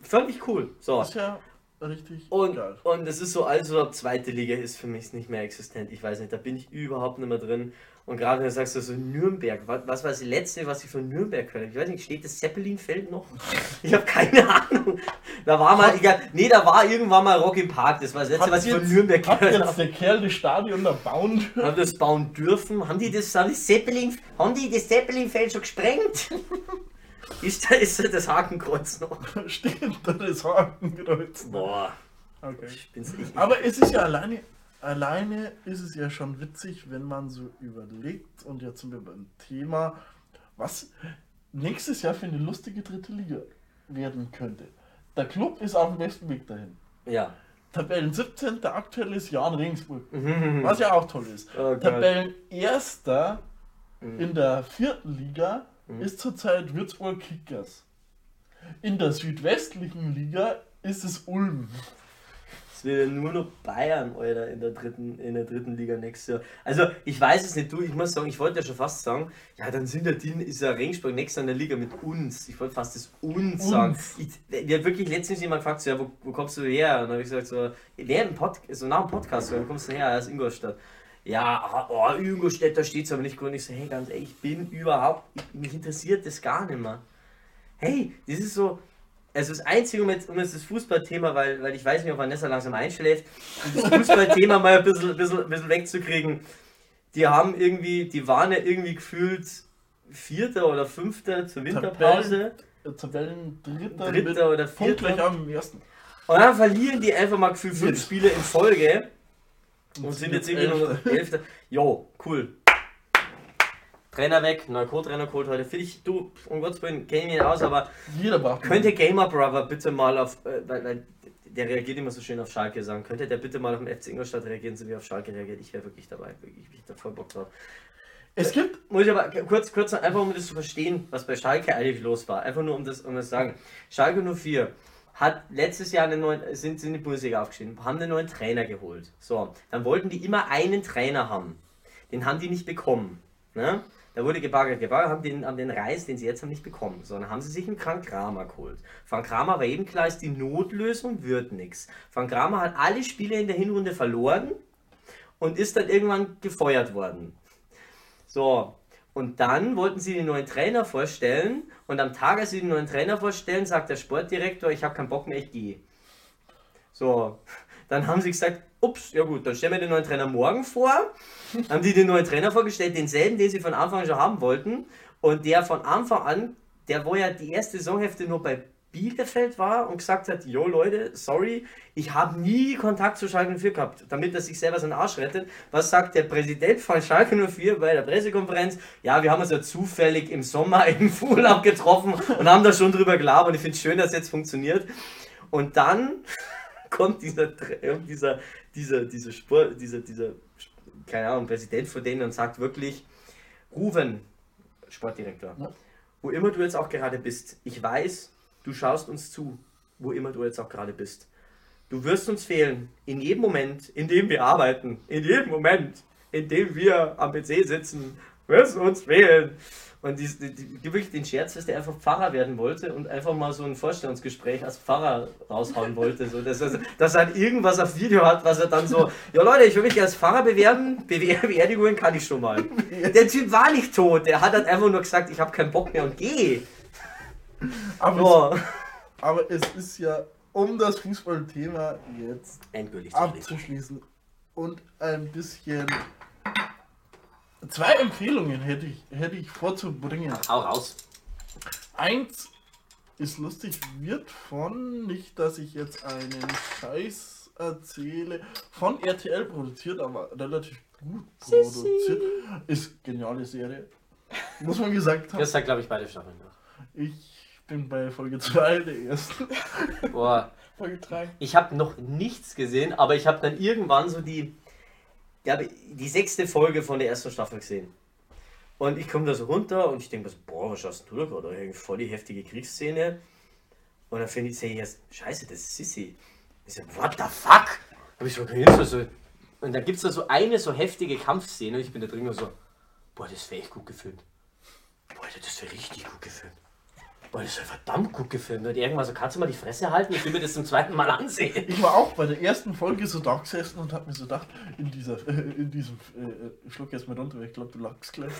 Fand ich cool. So. Ja richtig Und, geil. und es ist so, also zweite Liga ist für mich nicht mehr existent. Ich weiß nicht, da bin ich überhaupt nicht mehr drin. Und gerade wenn du sagst, so Nürnberg, was, was war das letzte, was ich von Nürnberg gehört habe? Ich weiß nicht, steht das Zeppelinfeld noch? Ich habe keine Ahnung. Da war mal, egal, nee, da war irgendwann mal Rock im Park. Das war das letzte, was ich von Nürnberg hat gehört jetzt habe. der Kerl das Stadion da bauen Haben das bauen dürfen? Haben die das, haben die Zeppelin, haben die das Zeppelinfeld schon gesprengt? Ist da, ist da das Hakenkreuz noch? steht da das Hakenkreuz. Boah, Okay. Aber es ist ja alleine, alleine ist es ja schon witzig, wenn man so überlegt und jetzt sind wir beim Thema, was nächstes Jahr für eine lustige dritte Liga werden könnte. Der Club ist auf dem besten Weg dahin. Ja. Tabellen 17. der aktuelle ist Jan Regensburg, was ja auch toll ist. Oh. Tabellen erster Mhm. in der vierten Liga ist zurzeit Würzburg Kickers. In der südwestlichen Liga ist es Ulm. Es wird ja nur noch Bayern, Alter, in der dritten, in der dritten Liga nächstes Jahr. Also, ich weiß es nicht, du, ich muss sagen, ich wollte ja schon fast sagen, ja, dann sind ja die, ist ja Regensburg nächstes Jahr in der Liga mit uns. Ich wollte fast das uns, sagen. Ich, hat wirklich letztens jemand gefragt, so, ja, wo, wo kommst du her? Und dann habe ich gesagt, so, während dem Pod, so nach dem Podcast, so, wo kommst du her? Aus Ingolstadt. Ja, oh, Ingolstadt, da steht es aber nicht gut. Und ich so, hey, ganz ehrlich, ich bin überhaupt, mich interessiert das gar nicht mehr. Hey, das ist so, also das Einzige, um jetzt, um jetzt das Fußballthema, weil, weil ich weiß nicht, ob Vanessa langsam einschläft, um das Fußballthema mal ein bisschen, bisschen, bisschen wegzukriegen. Die haben irgendwie, die waren ja irgendwie gefühlt Vierter oder Fünfter zur Winterpause. Tabellen, äh, Tabellen Dritter, Dritter oder Vierter. am ersten. Und dann verlieren die einfach mal gefühlt fünf Spiele in Folge und sind jetzt irgendwie noch Elfter. Jo, cool. Trainer weg, neuer Co-Trainer geholt heute. Finde ich, du, um Gottes Willen, kenne ich nicht aus, aber Könnte Gamer Brother bitte mal auf, äh, weil, weil der reagiert immer so schön auf Schalke sagen, könnte der bitte mal auf den FC Ingolstadt reagieren, so wie auf Schalke reagiert? Ich wäre wirklich dabei, wirklich, ich da voll Bock drauf. Es gibt Muss ich aber kurz, kurz einfach um das zu verstehen, was bei Schalke eigentlich los war. Einfach nur um das, um das zu sagen. Schalke 04 hat letztes Jahr einen neuen, sind, sind in die Bundesliga aufgestiegen, haben einen neuen Trainer geholt. So, dann wollten die immer einen Trainer haben. Den haben die nicht bekommen. Ne? Da wurde gebaggert, gebaggert, haben den, haben den Reis, den sie jetzt haben, nicht bekommen. So, dann haben sie sich einen Frank Kramer geholt. Frank Kramer war eben klar, ist die Notlösung, wird nichts. Frank Kramer hat alle Spiele in der Hinrunde verloren und ist dann irgendwann gefeuert worden. So, und dann wollten sie den neuen Trainer vorstellen und am Tag, als sie den neuen Trainer vorstellen, sagt der Sportdirektor, ich habe keinen Bock mehr, ich gehe. So, dann haben sie gesagt, ups, ja gut, dann stellen wir den neuen Trainer morgen vor. haben die den neuen Trainer vorgestellt, denselben, den sie von Anfang an schon haben wollten. Und der von Anfang an, der wo ja die erste Saisonhälfte nur bei Bielefeld war und gesagt hat, jo Leute, sorry, ich habe nie Kontakt zu Schalke 04 gehabt, damit er sich selber seinen Arsch rettet. Was sagt der Präsident von Schalke 04 bei der Pressekonferenz? Ja, wir haben uns ja zufällig im Sommer im Urlaub getroffen und haben da schon drüber gelabert ich finde es schön, dass jetzt funktioniert. Und dann kommt dieser, dieser, dieser, dieser Sport, dieser, dieser, keine Ahnung, Präsident von denen und sagt wirklich, Ruven, Sportdirektor, Ja. wo immer du jetzt auch gerade bist, ich weiß, du schaust uns zu, wo immer du jetzt auch gerade bist. Du wirst uns fehlen, in jedem Moment, in dem wir arbeiten, in jedem Moment, in dem wir am PC sitzen, wirst du uns fehlen. Und die, die, die, wirklich den Scherz, dass der einfach Pfarrer werden wollte und einfach mal so ein Vorstellungsgespräch als Pfarrer raushauen wollte. So, dass, er- dass er irgendwas auf Video hat, was er dann so, ja Leute, ich will mich als Pfarrer bewerben, Bewehr- Beerdigungen kann ich schon mal. Der Typ war nicht tot, der hat halt einfach nur gesagt, ich habe keinen Bock mehr und geh. Aber, es, aber es ist ja, um das Fußballthema jetzt Endgültig zu schließen. abzuschließen und ein bisschen. Zwei Empfehlungen hätte ich, hätte ich vorzubringen. Hau raus. Eins ist lustig, wird von, nicht dass ich jetzt einen Scheiß erzähle, von RTL produziert, aber relativ gut produziert. Ist geniale Serie. Muss man gesagt haben. Das sagt, glaube ich, beide Staffeln noch. Ich bin bei Folge 2 der ersten. Boah, Folge 3. ich habe noch nichts gesehen, aber ich habe dann irgendwann so die, ja, die sechste Folge von der ersten Staffel gesehen. Und ich komme da so runter und ich denke mir so, boah, was hast du da gerade? Irgendwie voll die heftige Kriegsszene. Und dann finde ich, sehe ich erst, scheiße, das ist Sissy. Ich so, what the fuck? Hab ich so gehört, so. Und dann gibt es da so eine so heftige Kampfszene und ich bin da drin und so, boah, das wäre echt gut gefilmt. Boah, das wäre richtig gut gefilmt. Boah, das wäre verdammt gut gefilmt. Und irgendwann so, kannst du mal die Fresse halten? Ich will mir das zum zweiten Mal ansehen. Ich war auch bei der ersten Folge so da gesessen und hab mir so gedacht, in dieser, äh, in diesem, äh, ich schluck jetzt mal runter, weil ich glaube, du lachst gleich.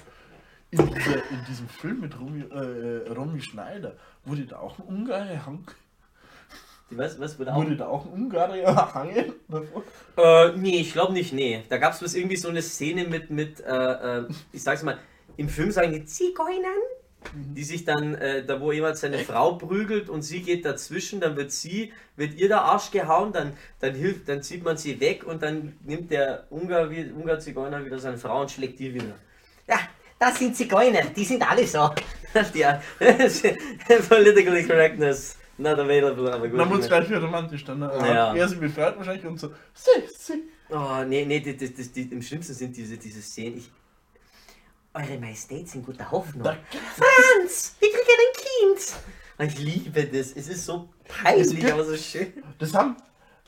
In, dieser, in diesem Film mit Romy, äh, Romy Schneider wurde da auch ein Ungarer hangen. Was, was wurde auch? Wurde da auch ein Ungarer hangen? Äh, nee, ich glaube nicht, nee. Da gab es irgendwie so eine Szene mit, mit äh, äh, ich sag's mal, im Film sagen die Zigeunern, die sich dann, äh, da wo jemand seine Frau prügelt und sie geht dazwischen, dann wird sie, wird ihr der Arsch gehauen, dann, dann hilft, dann zieht man sie weg und dann nimmt der Ungar, Ungar-Zigeuner wieder seine Frau und schlägt die wieder. Ja, das sind Zigeuner, die sind alle so. ja, Politically correctness, not available, aber gut. Dann wurde es gleich wieder romantisch. Dann äh, Ja. hat er sie befreit wahrscheinlich und so, sie, sie. Oh, nee, nee, das, das, das, die, im schlimmsten sind diese, diese Szenen. Ich, Eure Majestät sind guter Hoffnung. Franz, wir kriegen ein Kind. Ich liebe das. Es ist so peinlich, gibt- aber so schön. Das haben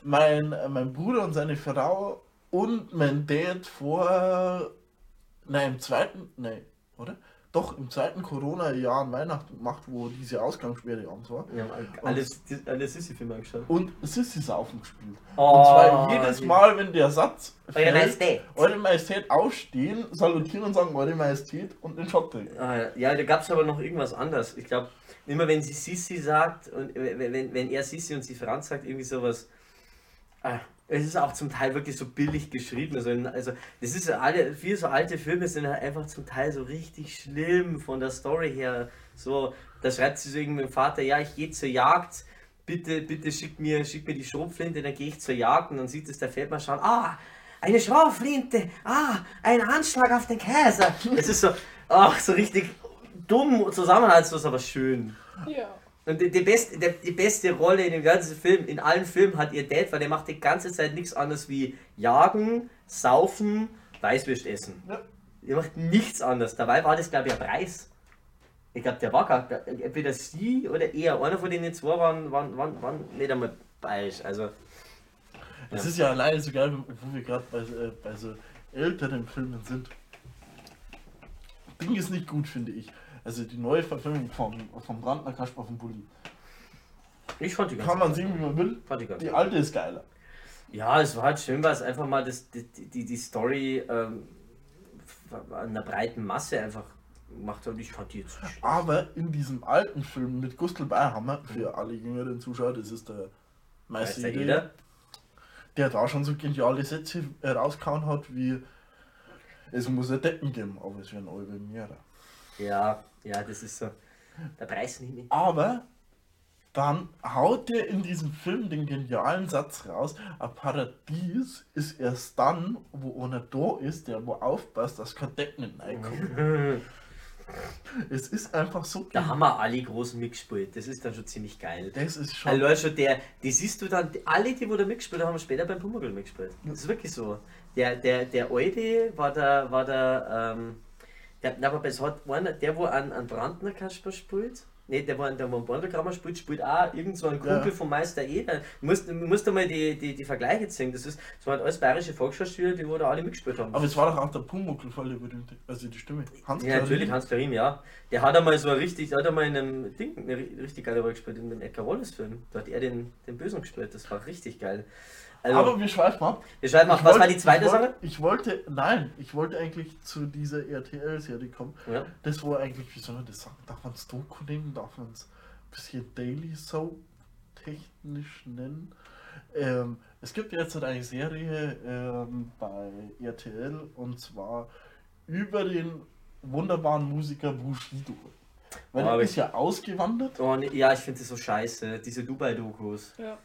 mein, mein Bruder und seine Frau und mein Dad vor, nein, im zweiten, nein, oder? Doch, im zweiten Corona-Jahr an Weihnachten gemacht, wo diese Ausgangssperre abends war. Haben alles, alle Sissi-Filme angeschaut. Und Sissy Saufen gespielt. Oh, und zwar jedes Mal, wenn der Satz Eure Majestät. Eure Majestät aufstehen, salutieren und sagen Eure Majestät und den Shot trinken. Ah, ja, da gab es aber noch irgendwas anderes. Ich glaube, immer wenn sie Sissi sagt und äh, wenn, wenn- wenn er Sissi und sie Franz sagt, irgendwie sowas. Ah, es ist auch zum Teil wirklich so billig geschrieben. Also, also das ist alle, viele so alte Filme sind halt einfach zum Teil so richtig schlimm von der Story her. So, da schreibt sie so irgendwie dem Vater, ja, ich gehe zur Jagd. Bitte, bitte schick mir, schick mir die Schrotflinte, dann gehe ich zur Jagd und dann sieht es der Feldmann schauen, ah, eine Schrotflinte, ah, ein Anschlag auf den Kaiser. Es ist so, ach, so richtig dumm zusammenhaltslos, aber schön. Ja. Und die, die, beste, die, beste Rolle in dem ganzen Film, in allen Filmen hat ihr Dad, weil der macht die ganze Zeit nichts anderes wie jagen, saufen, Weißwürst essen. Ja. Der macht nichts anderes. Dabei war das, glaube ich, ein Preis. Ich glaube, der war gar, entweder sie oder er, einer von denen zwei waren, waren, waren, waren nicht einmal bayerisch. Also, Es Ja. ist ja alleine so geil, wo wir gerade bei, äh, bei so älteren Filmen sind. Ding ist nicht gut, finde ich. Also die neue Verfilmung vom, vom Brandner Kasper von Bulli. ich fand die ganz Kann man sehen, wie man will. Fand die ganz Die alte ist geiler. Ja, es war halt schön, weil es einfach mal das, die, die, die Story ähm, an einer breiten Masse einfach gemacht hat. Und ich fand die jetzt nicht. Aber in diesem alten Film mit Gustl Beihammer, für alle jüngeren Zuschauer, das ist der Meister jeder. der da schon so geniale Sätze äh, rausgehauen hat, wie es muss ein Decken geben, aber es werden eure mehrere. Ja, ja, das ist so. Der Preis nicht mehr. Aber dann haut er in diesem Film den genialen Satz raus, ein Paradies ist erst dann, wo einer da ist, der wo aufpasst, dass kein Decken nicht reinkommt. es ist einfach so Da haben wir alle großen mitgespielt. Das ist dann schon ziemlich geil. Das ist schon. Also Leute, schon der, die siehst du dann, alle, die wo da mitgespielt haben, haben später beim Pumuckl mitgespielt. Das ist wirklich so. Der, der, der Alte war der, war der, ähm, der, na, aber es hat einer, der, wo an, an Brandner Kasper spielt, ne, der, wo an der wo an Brandner spielt, spielt auch irgend so ein Kumpel Ja. vom Meister Eder. Du musst, du musst einmal die, die, die Vergleiche ziehen. Das ist, das waren alles bayerische Volksschauspieler, die wo da alle mitgespielt haben. aber es war doch auch der Pumuckl voll der berühmte, also die Stimme. Hans Ja, natürlich. Hans Karim, ja. Der hat einmal so richtig, der hat einmal in einem Ding eine ri- richtig geile Rolle gespielt, in dem Edgar Wallace-Film. Da hat er den, den Bösen gespielt, das war richtig geil. Also, Aber wir schweifen ab. wir schreiben mal, Ich was wollt- war die zweite ich wollt- Sache? Ich wollte, nein, ich wollte eigentlich zu dieser RTL-Serie kommen. Ja. Das war eigentlich, wie soll man das sagen? Darf man es Doku nehmen? Darf man es ein bisschen Daily Soap technisch nennen? Ähm, es gibt jetzt halt eine Serie ähm, bei RTL und zwar über den wunderbaren Musiker Bushido. Weil Aber er ich- ist ja ausgewandert. Oh, nee, ja, ich finde das so scheiße, diese Dubai-Dokus. Ja.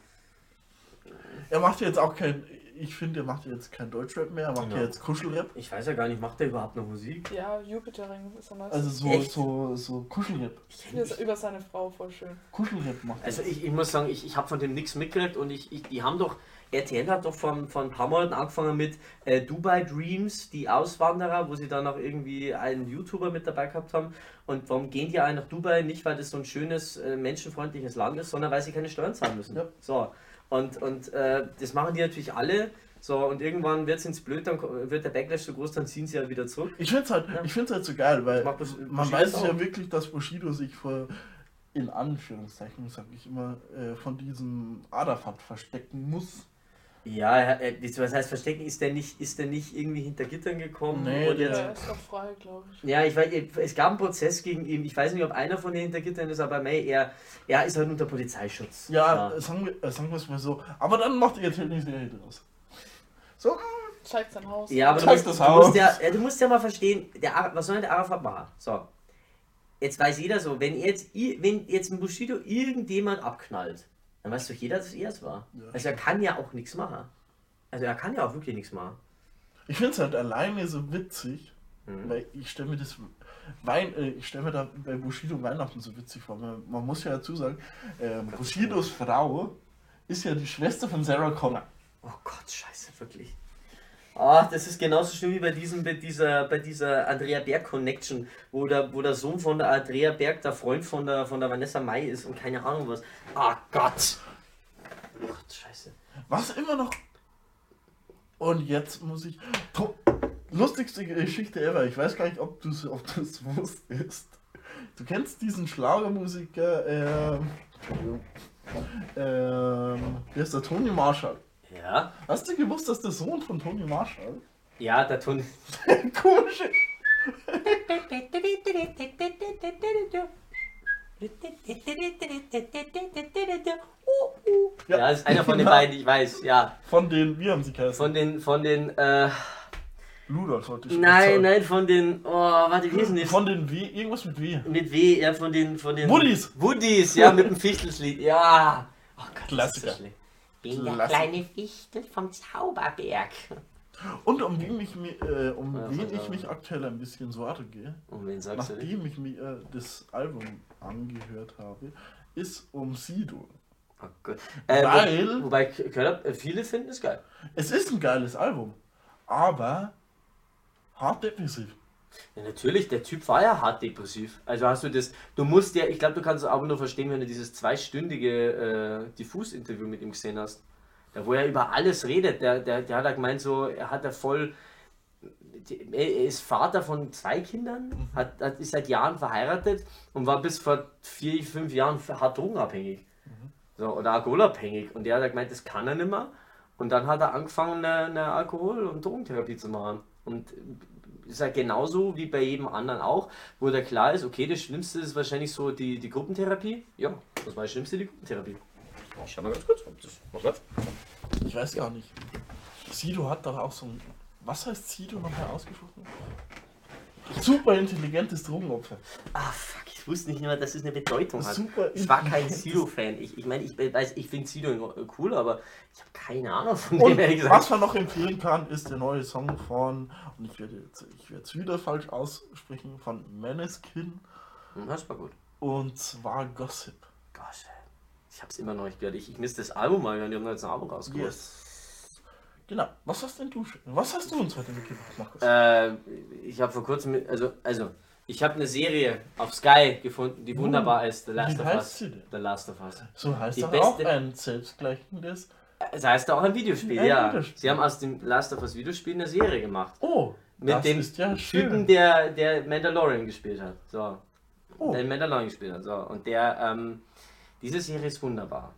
Er macht jetzt auch kein ich finde, er macht jetzt kein Deutschrap mehr, er macht Genau. ja jetzt Kuschelrap. Ich weiß ja gar nicht, macht der überhaupt noch Musik? Ja, Jupiterring ist er Also meistens. so, Echt? so, so Kuschelrap. Über, über seine Frau, voll schön. Kuschelrap macht er. Also ich, ich muss sagen, ich, ich habe von dem nichts mitgekriegt und ich, ich, die haben doch, RTL hat doch vor, vor ein paar Monaten angefangen mit äh, Dubai Dreams, die Auswanderer, wo sie dann auch irgendwie einen YouTuber mit dabei gehabt haben. Und warum gehen die alle nach Dubai? Nicht, weil das so ein schönes, äh, menschenfreundliches Land ist, sondern weil sie keine Steuern zahlen müssen. Ja. So. Und, und äh, das machen die natürlich alle. So, und irgendwann wird es ins Blöd, dann wird der Backlash so groß, dann ziehen sie ja wieder zurück. Ich finde es halt, Ja. ich find's halt so geil, weil man weiß auch. ja wirklich, dass Bushido sich vor, in Anführungszeichen, sage ich immer, äh, von diesem Arafat verstecken muss. Ja, er- er- das- was heißt verstecken? Ist der nicht, ist der nicht irgendwie hinter Gittern gekommen? Nee, und der- jetzt, Er ist auch frei, glaube ich. Ja, ich weiß, es gab einen Prozess gegen ihn. Ich weiß nicht, ob einer von den Hintergittern ist, aber mei, er, er ist halt unter Polizeischutz. Ja, Sagen, wir, äh, sagen wir es mal so. Aber dann macht ihr natürlich eine Serie draus. So, Zeigt sein Haus. Ja, aber du Zeig musst, das du, musst Haus. ja, ja, du musst ja mal verstehen, der, was soll denn der Arafat machen? So, jetzt weiß jeder so, wenn jetzt, wenn jetzt ein Bushido irgendjemand abknallt, dann weiß doch jeder, dass er es war. Ja. Also er kann ja auch nichts machen. Also er kann ja auch wirklich nichts machen. ich finde es halt alleine so witzig, Mhm. weil ich stelle mir das Wein, äh, ich stelle mir da bei Bushido Weihnachten so witzig vor. Man, man muss ja dazu sagen, ähm, Bushidos Frau ist ja die Schwester von Sarah Connor. Oh Gott, scheiße, wirklich. Ah, das ist genauso schlimm wie bei diesem, bei dieser, bei dieser Andrea Berg Connection, wo der, wo der Sohn von der Andrea Berg der Freund von der, von der Vanessa Mai ist und keine Ahnung was. Ah Gott. Gott, scheiße. Was immer noch. Und jetzt muss ich. Lustigste Geschichte ever. Ich weiß gar nicht, ob du es ob du's wusstest. Du kennst diesen Schlagermusiker, ähm. Ähm. Wie ist der Tony Marshall? Ja, Hast du gewusst, dass der Sohn von Tony Marshall? ja, der Ton. Komische. Ja, das ist einer von den genau. beiden, ich weiß, ja. Von den, wie haben sie geheißen? Von den, von den, äh, Ludolf sollte ich nein, sagen. nein, von den, oh, warte, wie hießen die? Von den W, irgendwas mit W. Mit W, ja, von den, von den. Woodies. Woodies, ja, mit dem Fichtelslied, ja. Oh Gott, Klassiker. Das ist so schlecht. Bin der Klassiker. kleine Fichtel vom Zauberberg. Und um wen ich, mi- äh, um Ja, wen verdammt. ich mich aktuell ein bisschen Sorge gehe, Und wen sagst du? nachdem ich mir äh, das Album angehört habe, ist um Sido. Oh Gott. Äh, Weil- wo, wobei Köller, äh, viele finden es geil. Es ist ein geiles Album, aber hart depressiv. Ja, natürlich, der Typ war ja hart depressiv. Also hast du das, du musst ja, ich glaube, du kannst es aber nur verstehen, wenn du dieses zweistündige äh, Diffus-Interview mit ihm gesehen hast. Da, wo er über alles redet, der, der, der hat ja gemeint, so, er hat ja voll, er ist Vater von zwei Kindern, hat, hat, ist seit Jahren verheiratet und war bis vor vier, fünf Jahren hart drogenabhängig. So, oder alkoholabhängig. Und der hat ja gemeint, das kann er nicht mehr. Und dann hat er angefangen, eine, eine Alkohol- und Drogentherapie zu machen. Und ist ja genauso wie bei jedem anderen auch, wo da klar ist, okay, das Schlimmste ist wahrscheinlich so die, die Gruppentherapie. Ja, das war das Schlimmste, die Gruppentherapie. Ich schau mal ganz kurz, ob das was läuft. Ich weiß gar nicht. Sido hat doch auch so ein. Was heißt Sido nochmal ausgesprochen? Super intelligentes Drogenopfer. Ah, fuck, ich wusste nicht mehr, dass es eine Bedeutung hat. Super Ich war kein Sido-Fan. Ich, ich meine, ich weiß, ich finde Sido cool, aber ich habe keine Ahnung von Und dem, ehrlich was gesagt. man noch empfehlen kann, ist der neue Song von, und ich werde jetzt, ich werde es wieder falsch aussprechen, von Maneskin Hm, Das war gut. und zwar Gossip. Gosh, ich hab's immer noch nicht gehört. Ich, ich misst das Album mal, die haben jetzt ein Album rausgebracht. Yes. Genau. Was hast denn du? Was hast du uns heute mitgebracht, Markus? Äh, ich habe vor kurzem, also, also ich habe eine Serie auf Sky gefunden, die wunderbar ist, The Last Wie of heißt Us. sie denn? The Last of Us. So heißt die auch ein selbstgleichendes. Das heißt auch ein Videospiel, Ein ja. Videospiel. Sie haben aus dem Last of Us Videospiel eine Serie gemacht. Oh, Mit das dem ist ja Typen, schön. der, der Mandalorian gespielt hat. So. Oh. Der Mandalorian gespielt hat. So. Und der, ähm, diese Serie ist wunderbar.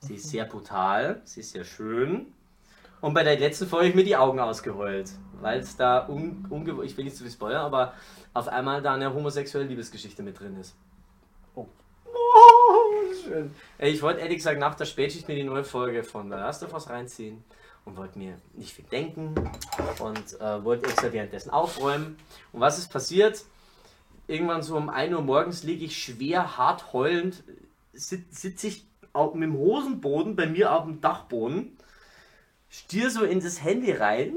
Sie ist sehr brutal, sie ist sehr schön. Und bei der letzten Folge habe ich mir die Augen ausgeheult, weil es da, un, ungew- ich will nicht zu viel spoilern, aber auf einmal da eine homosexuelle Liebesgeschichte mit drin ist. Schön. Ey, Ich wollte ehrlich gesagt nach der Spätschicht mir die neue Folge von The Last of Us reinziehen und wollte mir nicht viel denken und äh, wollte extra währenddessen aufräumen. Und was ist passiert? Irgendwann so um 1 Uhr morgens liege ich schwer, hart heulend, sit- sitze ich auf, mit dem Hosenboden bei mir auf dem Dachboden stier so in das Handy rein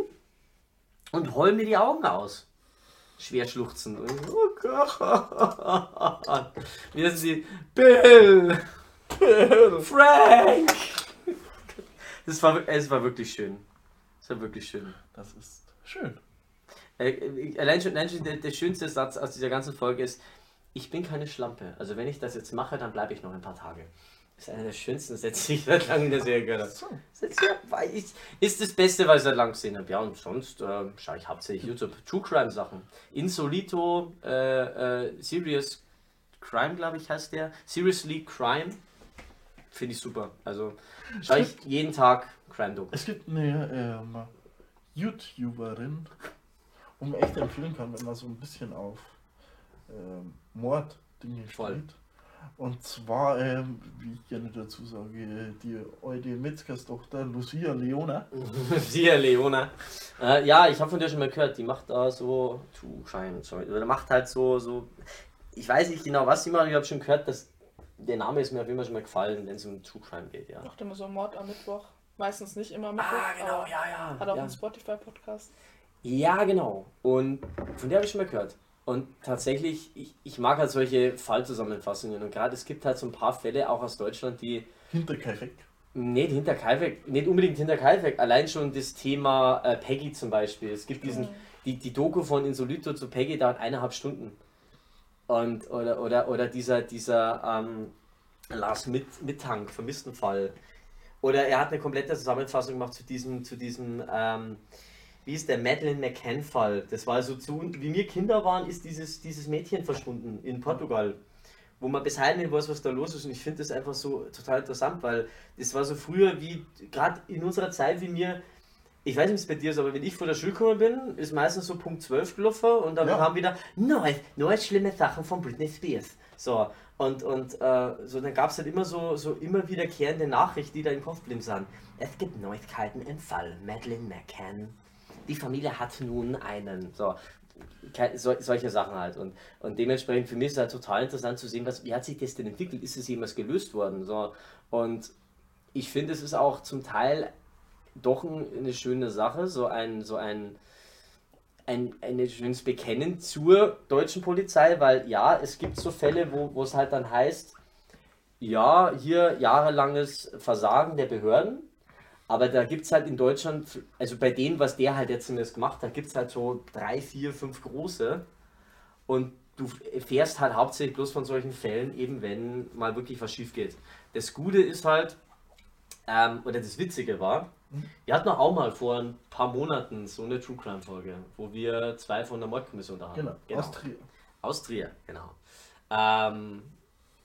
und heul mir die Augen aus. Schwer ich, Oh Gott. Sind die Bill, Bill, Frank. Das war, es war wirklich schön. Es war wirklich schön. Das ist schön. Äh, äh, Allein schon, allein schon der, der schönste Satz aus dieser ganzen Folge ist, ich bin keine Schlampe. Also wenn ich das jetzt mache, dann bleibe ich noch ein paar Tage. Das ist einer der schönsten Sätze, die ich seit langem in der Serie gehört habe. So. Ist, ist das Beste, was ich seit langem gesehen habe. Ja, und sonst äh, schaue ich hauptsächlich YouTube. True Crime Sachen. Insolito, äh, äh, Serious Crime, glaube ich, heißt der. Seriously Crime. Finde ich super. Also schaue ich jeden Tag Crime Doku. Es gibt eine ähm, YouTuberin, wo man echt empfehlen kann, wenn man so ein bisschen auf ähm, Morddinge Voll. steht. Und zwar, ähm, wie ich gerne dazu sage, die alte Metzgerstochter Lucia Leona. Sia Leona. Äh, ja, ich habe von dir schon mal gehört, die macht da so True Crime, sorry, oder macht halt so, so, ich weiß nicht genau, was sie macht, ich habe schon gehört, dass der Name ist mir auf jeden Fall schon mal gefallen, wenn es um True Crime geht, ja. Macht immer so Mord am Mittwoch. Meistens nicht immer Mittwoch. Ah, genau, ja, ja. Hat auch ja. einen Spotify-Podcast. Ja, genau. Und von der habe ich schon mal gehört. Und tatsächlich, ich, ich mag halt solche Fallzusammenfassungen. Und gerade es gibt halt so ein paar Fälle auch aus Deutschland, die Hinter Kaifek. nicht hinter Kaifek, nicht unbedingt hinter Kaifek, allein schon das Thema äh, Peggy zum Beispiel. Es gibt diesen, die, die Doku von Insolito zu Peggy dauert eineinhalb Stunden. Und, oder, oder, oder dieser, dieser ähm, Lars Mit, Mittank, vermissten Fall. Oder er hat eine komplette Zusammenfassung gemacht zu diesem, zu diesem ähm, wie ist der Madeleine McCann-Fall. Das war so zu, wie wir Kinder waren, ist dieses, dieses Mädchen verschwunden in Portugal. Wo man bis heute nicht weiß, was da los ist. Und ich finde das einfach so total interessant, weil das war so früher wie, gerade in unserer Zeit, wie mir, ich weiß nicht, wie es bei dir ist, aber wenn ich vor der Schule gekommen bin, ist meistens so Punkt 12 gelaufen und dann Ja. haben wieder neue, neue schlimme Sachen von Britney Spears. So, und, und äh, so, dann gab es halt immer so, so immer wiederkehrende Nachrichten, die da im Kopf blieben sind. Es gibt Neuigkeiten im Fall Madeleine McCann. Die Familie hat nun einen. So, so, solche Sachen halt. Und, und dementsprechend für mich ist es halt total interessant zu sehen, was, wie hat sich das denn entwickelt? Ist es jemals gelöst worden? So, und ich finde, es ist auch zum Teil doch ein, eine schöne Sache, so ein, so ein, ein, ein schönes Bekennen zur deutschen Polizei, weil ja, es gibt so Fälle, wo, wo es halt dann heißt, ja, hier jahrelanges Versagen der Behörden, aber da gibt es halt in Deutschland, also bei dem, was der halt jetzt zumindest gemacht hat, gibt es halt so drei, vier, fünf große und du fährst halt hauptsächlich bloß von solchen Fällen, eben wenn mal wirklich was schief geht. Das Gute ist halt, ähm, oder das Witzige war, wir hatten auch mal vor ein paar Monaten so eine True Crime Folge, wo wir zwei von der Mordkommission da haben. Genau, aus Trier. Aus Trier, genau. Ähm,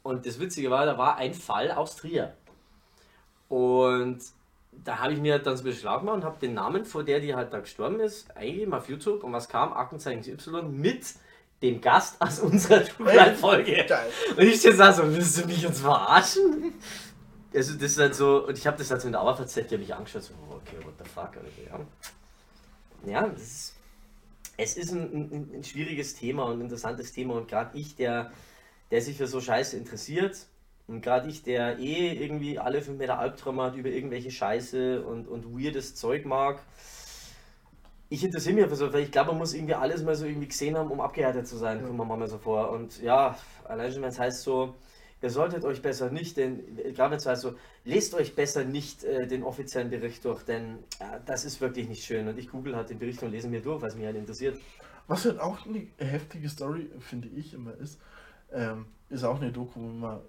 und das Witzige war, da war ein Fall aus Trier. Und da habe ich mir dann so beschlagen gemacht und habe den Namen, vor der die halt da gestorben ist, eingegeben auf YouTube. Und was kam? Aktenzeichen Y mit dem Gast aus unserer True Crime Folge. Geil. Und ich da so, willst du mich jetzt verarschen? Also das ist halt so, und ich habe das halt so in der Arbeitszeit, die habe ich angeschaut, so, oh, okay, what the fuck, Alter, ja. Ja, das ist, es ist ein, ein, ein schwieriges Thema und ein interessantes Thema und gerade ich, der, der sich für so Scheiße interessiert und gerade ich, der eh irgendwie alle fünf Meter Albträume hat über irgendwelche Scheiße und, und weirdes Zeug mag, ich interessiere mich für so, weil ich glaube, man muss irgendwie alles mal so irgendwie gesehen haben, um abgehärtet zu sein, kommt man mal so vor. Und ja, allein schon, wenn es heißt so, ihr solltet euch besser nicht, denn heißt so, lest euch besser nicht äh, den offiziellen Bericht durch, denn äh, das ist wirklich nicht schön. Und ich google halt den Bericht und lese mir durch, was mich halt interessiert. Was halt auch eine heftige Story, finde ich immer, ist, ähm, ist auch eine Doku, die man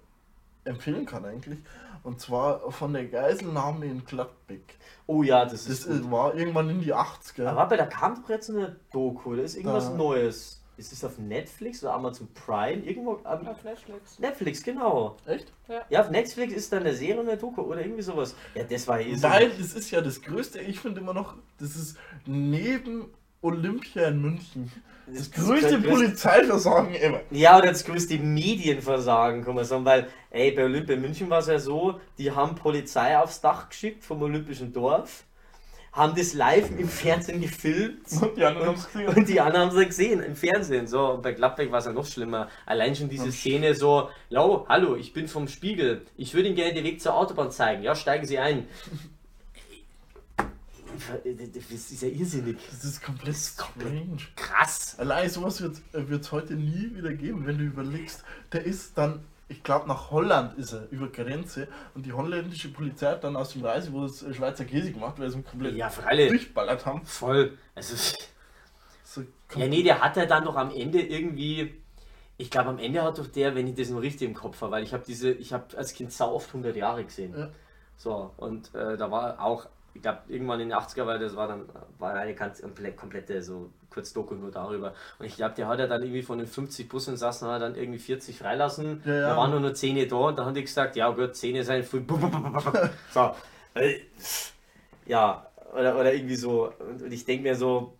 empfehlen kann eigentlich. Und zwar von der Geiselnahme in Gladbeck. Oh ja, das Das ist. ist, gut. war irgendwann in die 80er. Aber da kam doch jetzt eine Doku, da ist irgendwas Da- Neues. Ist es auf Netflix oder Amazon Prime? Irgendwo am Auf Netflix. Netflix, genau. Echt? Ja, auf Netflix ist dann eine Serie und eine Doku oder irgendwie sowas. Ja, das war eh so. Weil das ist ja das Größte, ich finde immer noch, das ist neben Olympia in München. Das größte Polizeiversagen ever. Ja, oder das größte Medienversagen, kann man sagen, weil, ey, bei Olympia München war es ja so, die haben Polizei aufs Dach geschickt vom Olympischen Dorf, haben das live im Fernsehen gefilmt Und die anderen haben es gesehen. und die anderen haben es gesehen im Fernsehen. So, und bei Gladbeck war es ja noch schlimmer. Allein schon diese Szene so, Lau, hallo, ich bin vom Spiegel, ich würde Ihnen gerne den Weg zur Autobahn zeigen. Ja, steigen Sie ein. Das ist ja irrsinnig. Das ist komplett strange. Krass. Allein sowas wird es heute nie wieder geben, wenn du überlegst. Der ist dann, ich glaube, nach Holland ist er über Grenze und die holländische Polizei hat dann aus dem Reise, wo es Schweizer Käse gemacht, weil sie ihn komplett Ja, freilich. durchballert haben. Voll. Also, So ja, nee, der hat ja dann doch am Ende irgendwie. Ich glaube, am Ende hat doch der, wenn ich das noch richtig im Kopf habe, weil ich habe diese, ich habe als Kind sau oft 100 Jahre gesehen. Ja. So, und äh, da war auch, ich glaube, irgendwann in den 80er, weil das war dann, war eine ganz komple- komplette, so kurz Doku nur darüber. Und ich glaube, der hat ja dann irgendwie von den 50 Businsassen hat er dann irgendwie 40 freilassen. Ja, ja. Da waren nur noch 10 da und dann haben die gesagt, ja gut, 10 sein voll. So. äh, Ja, oder, oder irgendwie so. Und, und ich denke mir so,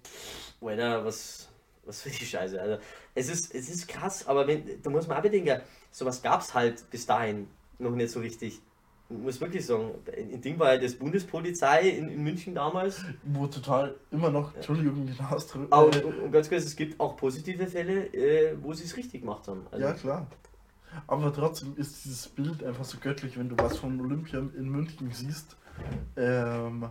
Alter, was, was für die Scheiße. Also, es ist, es ist krass, aber wenn, da muss man auch bedenken, sowas gab es halt bis dahin noch nicht so richtig. Ich muss wirklich sagen, ein Ding war ja das Bundespolizei in, in München damals. wo total immer noch, Entschuldigung, den Ausdruck. Aber, und, und ganz kurz, es gibt auch positive Fälle, äh, wo sie es richtig gemacht haben. Also, ja, klar. Aber trotzdem ist dieses Bild einfach so göttlich, wenn du was von Olympia in München siehst. Ähm,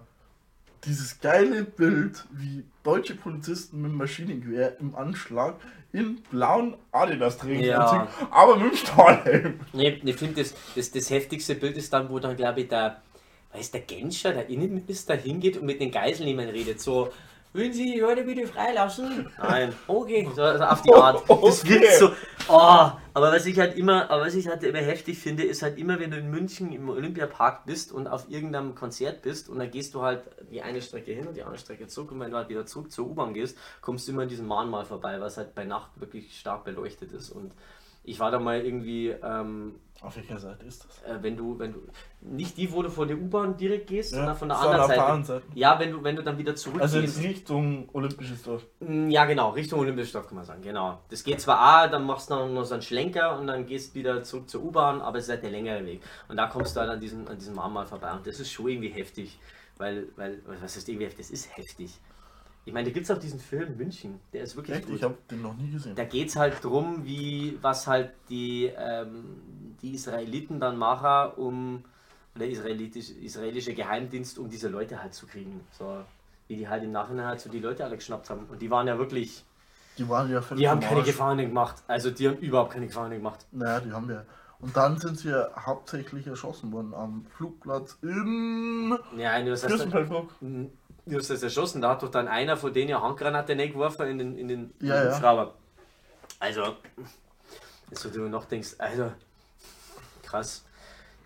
dieses geile Bild, wie deutsche Polizisten mit Maschinengewehr im Anschlag in blauen adidas Ja. aber mit dem Stahlhelm. Nee, ich finde, das, das, das heftigste Bild ist dann, wo dann, glaube ich, der, weiß der Genscher, der Innenminister hingeht und mit den Geiselnehmern redet. So, Würden Sie die Leute bitte freilassen? Nein. Okay, so, so auf die Art. Das Okay. wird so. Oh, aber was ich halt immer, aber was ich halt immer heftig finde, ist halt immer, wenn du in München im Olympiapark bist und auf irgendeinem Konzert bist und dann gehst du halt die eine Strecke hin und die andere Strecke zurück und wenn du halt wieder zurück zur U-Bahn gehst, kommst du immer an diesem Mahnmal vorbei, was halt bei Nacht wirklich stark beleuchtet ist. Und ich war da mal irgendwie, ähm, Auf welcher Seite ist das? äh, wenn du, wenn du, nicht die, wo du von der U-Bahn direkt gehst, Ja, sondern von der anderen Seite. anderen Seite. Ja, wenn du, wenn du dann wieder zurückgehst. Also Richtung Olympisches Dorf. Mm, Ja, genau, Richtung Olympischstoff kann man sagen, genau. Das geht zwar auch, dann machst du noch, noch so einen Schlenker und dann gehst wieder zurück zur U-Bahn, aber es ist halt der längere Weg. Und da kommst du halt an diesem, an diesem Mahnmal vorbei und das ist schon irgendwie heftig, weil, weil was heißt irgendwie heftig, das ist heftig. Ich meine, da gibt es auch diesen Film München, der ist wirklich Echt? gut. Ich habe den noch nie gesehen. Da geht es halt drum, wie, was halt die, ähm, die Israeliten dann machen, um, oder israelitisch, israelische Geheimdienst, um diese Leute halt zu kriegen. So, wie die halt im Nachhinein halt so die Leute alle geschnappt haben. Und die waren ja wirklich, Die waren ja völlig die haben keine. Gefangenen gemacht. Also die haben überhaupt keine Gefangenen gemacht. Naja, die haben wir. Und dann sind sie ja hauptsächlich erschossen worden am Flugplatz in Ja, Fürstenfeldbruck. du hast das erschossen. Da hat doch dann einer von denen eine Handgranate reingeworfen in den, in den, Ja, den ja. Schrauber. Also, wo du noch denkst, Alter, krass.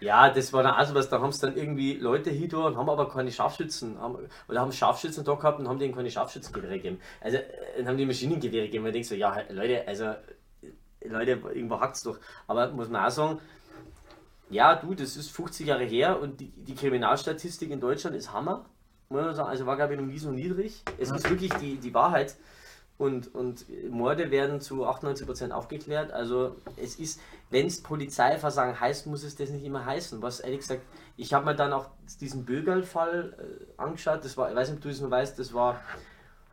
Ja, das war dann also was, da haben es dann irgendwie Leute hier und haben aber keine Scharfschützen, haben, oder haben Scharfschützen da gehabt und haben denen keine Scharfschützengewehre gegeben. Also, äh, dann haben die Maschinengewehre gegeben, und ich denk so, ja, Leute, also, Leute, irgendwo hackt's doch. Aber muss man auch sagen, ja, du, das ist 50 Jahre her und die, die Kriminalstatistik in Deutschland ist Hammer. Also war, glaube ich, noch nie so niedrig. Es ist wirklich die, die Wahrheit. Und, und Morde werden zu 98% aufgeklärt. Also es ist, wenn es Polizeiversagen heißt, muss es das nicht immer heißen. Was ehrlich gesagt, ich habe mir dann auch diesen Bögerl-Fall äh, angeschaut. Das war, ich weiß nicht, ob du es noch weißt, das war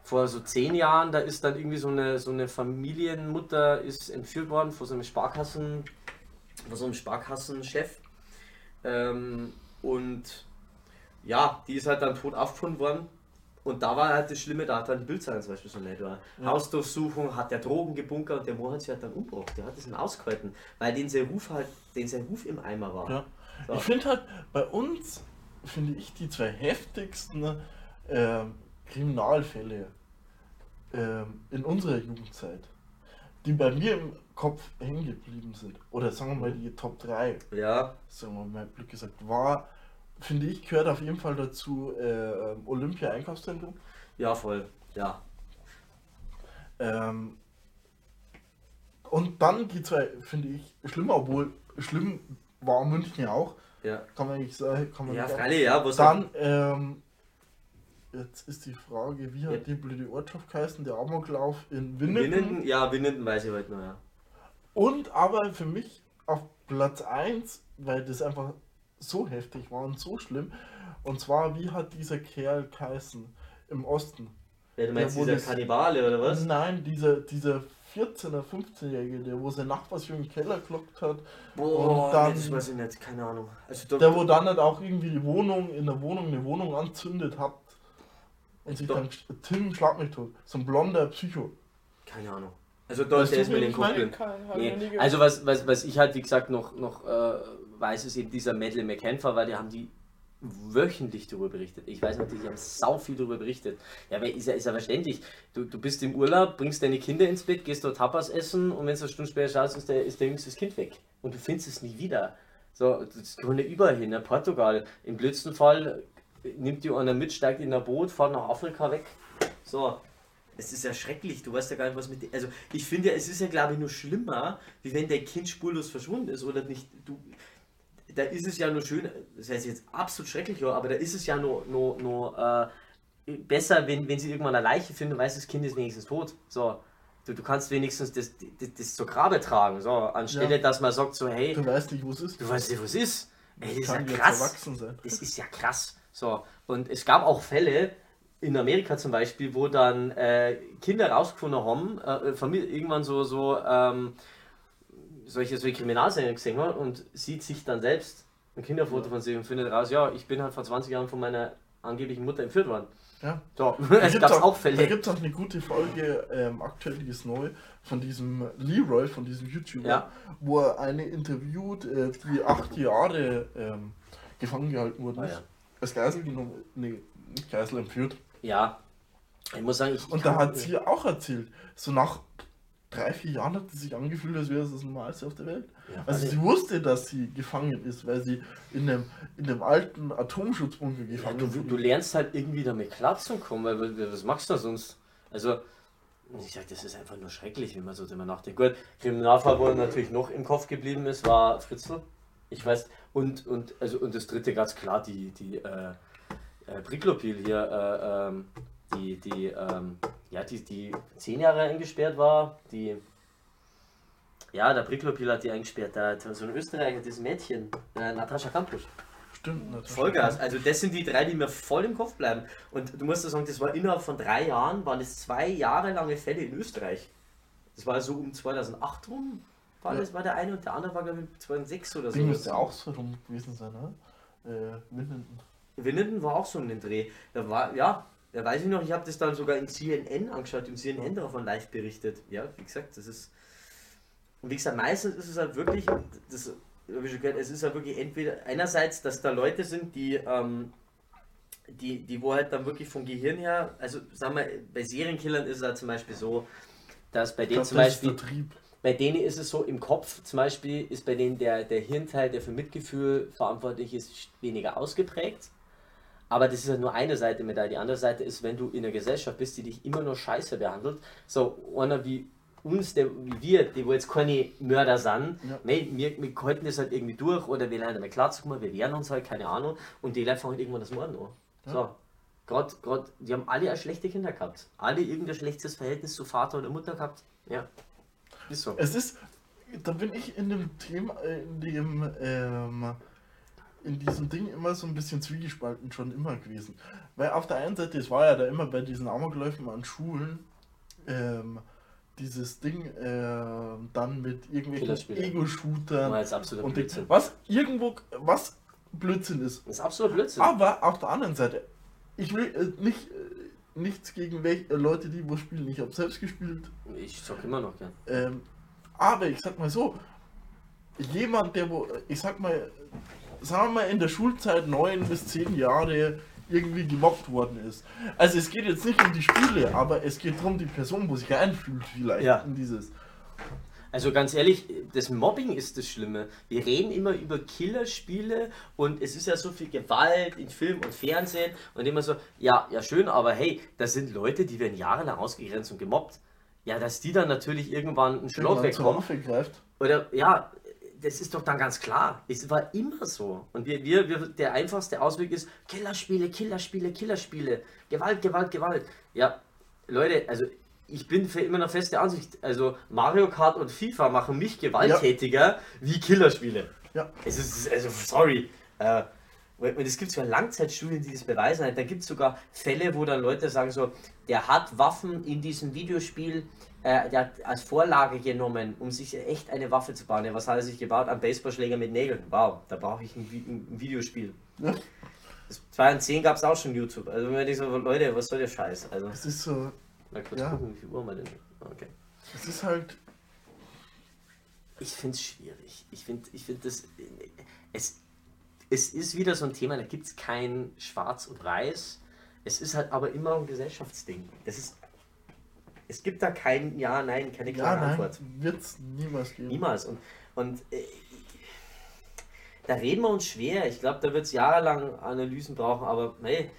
vor so zehn Jahren, da ist dann irgendwie so eine, so eine Familienmutter ist entführt worden von so einem Sparkassen, von so einem Sparkassenchef. Ähm, und ja, die ist halt dann tot aufgefunden worden. Und da war halt das Schlimme, da hat dann die Bildzeitung zum Beispiel so nicht. Oder? Hausdurchsuchung, hat der Drogen gebunkert und der Mohr hat sich halt dann umgebracht. Der hat das dann ausgehalten, weil den sein Ruf halt, den sein Ruf im Eimer war. Ja. So. Ich finde halt, bei uns, finde ich, die zwei heftigsten ähm, Kriminalfälle ähm, in unserer Jugendzeit, die bei mir im Kopf hängen geblieben sind, oder sagen wir mal die Top 3, Ja, sagen wir mal blöd gesagt, war, finde ich, gehört auf jeden Fall dazu äh, Olympia Einkaufszentrum. ja, voll. Ja. Ähm, und dann die zwei, finde ich, schlimmer, obwohl schlimm war München ja auch, Ja, kann man nicht sagen. Kann man ja freilich, ja. Was Dann, ähm, jetzt ist die Frage, wie hat die blöde Ortschaft geheißen, der Amoklauf in Winnenden? Winnenden. Ja, Winnenden weiß ich heute noch, ja. Und aber für mich auf Platz 1, weil das einfach so heftig war und so schlimm. Und zwar, wie hat dieser Kerl geheißen im Osten? Ja, du meinst wo dieser Kannibale oder was? Nein, dieser, dieser 14er, 15-Jährige, der wo sein Nachbarsjungen im Keller gelockt hat. Boah, Und dann- das weiß ich nicht, keine Ahnung. Also Der wo dann halt auch irgendwie die Wohnung, in der Wohnung eine Wohnung anzündet hat. Und sich Doch. dann Tim schlag mich tot. So ein blonder Psycho. Keine Ahnung. Also da ist mir wen den Kopf Nee. Also was, was, was ich halt, wie gesagt, noch, noch äh, weiß, ist eben dieser Medley McCann-Fall, weil die haben die wöchentlich darüber berichtet. Ich weiß natürlich, die haben sau viel darüber berichtet. Ja, aber ist ja, ist ja verständlich. Du, du bist im Urlaub, bringst deine Kinder ins Bett, gehst dort Tapas essen und wenn du eine Stunde später schaust, ist der, ist der jüngste Kind weg. Und du findest es nie wieder. So, das kann ja überall hin. In Portugal, im blödsten Fall nimmt die einer mit, steigt in ein Boot, fährt nach Afrika weg. So, es ist ja schrecklich, du weißt ja gar nicht, was mit. Also, ich finde ja, es ist ja, glaube ich, nur schlimmer, wie wenn dein Kind spurlos verschwunden ist oder nicht. Du, da ist es ja nur schön, das heißt jetzt absolut schrecklich, aber da ist es ja nur, nur, nur äh, besser, wenn, wenn sie irgendwann eine Leiche finden und weiß, das Kind ist wenigstens tot. So. Du, du kannst wenigstens das, das, das zur Grabe tragen, so, anstelle, Ja. dass man sagt so, hey, Du weißt nicht, wo es ist. du weißt nicht, was ist. Ey, das ist ja krass. Das ist ja krass. So, und es gab auch Fälle, in Amerika zum Beispiel, wo dann äh, Kinder rausgefunden haben, äh, irgendwann so, so ähm, solche, solche Kriminalserien gesehen haben und sieht sich dann selbst ein Kinderfoto von sich und findet raus, ja, ich bin halt vor 20 Jahren von meiner angeblichen Mutter entführt worden. Ja. So, Da es gab auch Da Fälle. gibt es auch eine gute Folge, ähm, aktuell, die ist neu, von diesem Leroy, von diesem YouTuber, Ja. wo er eine interviewt, äh, die acht Jahre ähm, gefangen gehalten worden Ah, ja. Als Geisel genommen, nee, Geisel entführt. Ja, ich muss sagen, ich. Und da hat sie auch erzählt, so nach drei, vier Jahren hat sie sich angefühlt, als wäre es das Normalste auf der Welt. Ja, Also sie wusste, dass sie gefangen ist, weil sie in einem, in einem alten Atomschutzbunker Ja, gefangen du, ist. du lernst halt irgendwie damit klarzukommen, weil weil- was machst du da sonst? Also, ich sag, das ist einfach nur schrecklich, wenn man so drüber nachdenkt. Gut, Kriminalfall, wo natürlich noch im Kopf geblieben ist, war Fritzl. Ich weiß, und, und, also, und das dritte ganz klar, die, die äh, äh, Priklopil hier, äh, ähm, die, die, ähm, ja, die, die zehn Jahre eingesperrt war, die, ja, der Priklopil hat die eingesperrt, da hat so ein Österreicher, das Mädchen, äh, Natascha Kampusch. Stimmt, natürlich. Vollgas. Also das sind die drei, die mir voll im Kopf bleiben. Und du musst ja sagen, das war innerhalb von drei Jahren, waren es zwei Jahre lange Fälle in Österreich. Das war so um 2008 rum, war Ja. das war der eine und der andere war glaube ich 2006 oder so. Ding müsste auch so rum gewesen sein, ne? Äh, Winnenden. Winnenden war auch so um den Dreh. Da war, ja, da weiß ich noch, ich habe das dann sogar in CNN angeschaut, im CNN davon live berichtet. Ja, wie gesagt, das ist. Und wie gesagt, meistens ist es halt wirklich, das habe ich schon gehört, es ist halt wirklich entweder einerseits, dass da Leute sind, die, ähm, die, die wo halt dann wirklich vom Gehirn her, also sagen wir, bei Serienkillern ist es halt zum Beispiel so, dass bei denen zum Beispiel der Trieb. Bei denen ist es so, im Kopf zum Beispiel ist bei denen der, der Hirnteil, der für Mitgefühl verantwortlich ist, weniger ausgeprägt. Aber das ist ja nur eine Seite mit Die andere Seite ist, wenn du in einer Gesellschaft bist, die dich immer nur scheiße behandelt. So einer wie uns, der, wie wir, die wo jetzt keine Mörder sind, Ja. nee, wir, wir halten das halt irgendwie durch oder wir lernen damit klarzukommen, wir wehren uns halt, keine Ahnung, und die Leute fangen halt irgendwann das Morden an. So. Gerade, gerade, die haben alle schlechte Kinder gehabt. Alle irgendein schlechtes Verhältnis zu Vater oder Mutter gehabt. Ja. Ist so. Es ist, da bin ich in dem Thema, äh, in dem, ähm, in diesem Ding immer so ein bisschen zwiegespalten schon immer gewesen. Weil auf der einen Seite, es war ja da immer bei diesen Amokläufen an Schulen, ähm, dieses Ding ähm, dann mit irgendwelchen. Ego-Shootern und Blödsinn. was irgendwo, was Blödsinn ist. Das ist absoluter Blödsinn. Aber auf der anderen Seite, ich will äh, nicht, äh, nichts gegen welche, äh, Leute, die wo spielen. Ich habe selbst gespielt, Ich sag immer noch gern. ähm, aber ich sag mal so, jemand, der wo, ich sag mal, sagen wir mal in der Schulzeit neun bis zehn Jahre irgendwie gemobbt worden ist. Also es geht jetzt nicht um die Spiele, aber es geht darum, die Person, wo sich einfühlt vielleicht Ja. in dieses. Also ganz ehrlich, das Mobbing ist das Schlimme. Wir reden immer über Killerspiele und es ist ja so viel Gewalt in Film und Fernsehen und immer so, ja, ja schön, aber hey, das sind Leute, die werden jahrelang ausgegrenzt und gemobbt. Ja, dass die dann natürlich irgendwann einen zur wegkommen. Oder ja, das ist doch dann ganz klar. Es war immer so. Und wir, wir, wir, der einfachste Ausweg ist Killerspiele, Killerspiele, Killerspiele. Gewalt, Gewalt, Gewalt. Ja, Leute, also ich bin für immer eine feste Ansicht. Also Mario Kart und FIFA machen mich gewalttätiger wie Killerspiele. Ja. Es ist, also sorry. Äh, und es gibt sogar Langzeitstudien, die das beweisen. Da gibt es sogar Fälle, wo dann Leute sagen so, der hat Waffen in diesem Videospiel äh, der hat als Vorlage genommen, um sich echt eine Waffe zu bauen. Ja, was hat er sich gebaut? Ein Baseballschläger mit Nägeln. Wow, da brauche ich ein, Vi- ein Videospiel. Ja. 2010 gab es auch schon YouTube. Also wenn ich so, Leute, was soll der Scheiß? Also, Es ist so, mal kurz Ja. gucken, wie viel Uhr wir denn. Okay. es ist halt, Ich finde es schwierig. Ich finde ich find das. Es, es ist wieder so ein Thema, da gibt es kein Schwarz und Weiß. Es ist halt aber immer ein Gesellschaftsding. Das ist. Es gibt da kein Ja, Nein, keine ja, klare nein, Antwort. wird es niemals geben. Niemals. Und, und äh, da reden wir uns schwer. Ich glaube, da wird es jahrelang Analysen brauchen, aber hey,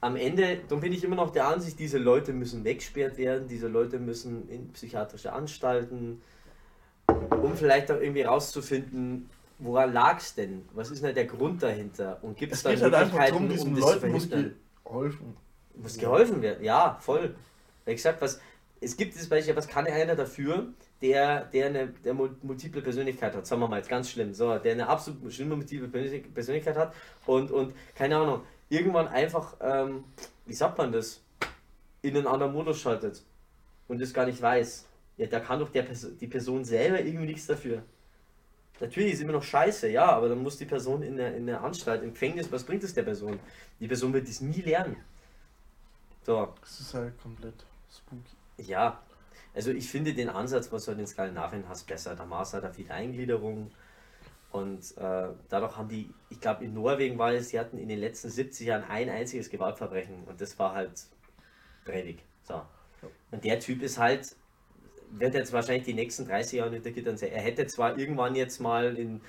am Ende, dann bin ich immer noch der Ansicht, diese Leute müssen weggesperrt werden, diese Leute müssen in psychiatrische Anstalten, um vielleicht auch irgendwie rauszufinden, woran lag es denn? Was ist denn der Grund dahinter? Und gibt es da halt Möglichkeiten, darum, diesen um das zu Leuten muss verhindern? geholfen. Muss geholfen werden, ja, voll. Wie gesagt, was, es gibt das Beispiel, was kann einer dafür, der, der eine der mul- multiple Persönlichkeit hat, sagen wir mal jetzt ganz schlimm, so, der eine absolut schlimme multiple Persönlich- Persönlichkeit hat und, und keine Ahnung, irgendwann einfach, ähm, wie sagt man das, in einen anderen Modus schaltet und das gar nicht weiß. Ja, da kann doch der Perso die Person selber irgendwie nichts dafür. Natürlich ist immer noch scheiße, ja, aber dann muss die Person in der, in der Anstalt, im Gefängnis, was bringt es der Person? Die Person wird das nie lernen. So, Es ist halt komplett spooky. ja, also ich finde den Ansatz, was du in den Skandinavien hast, besser. Da war es halt viel Eingliederung und äh, dadurch haben die, ich glaube in Norwegen war es, sie hatten in den letzten 70 Jahren ein einziges Gewaltverbrechen und das war halt Breivik. So. Und der Typ ist halt, wird jetzt wahrscheinlich die nächsten 30 Jahre hinter Gittern sein. Er hätte zwar irgendwann jetzt mal in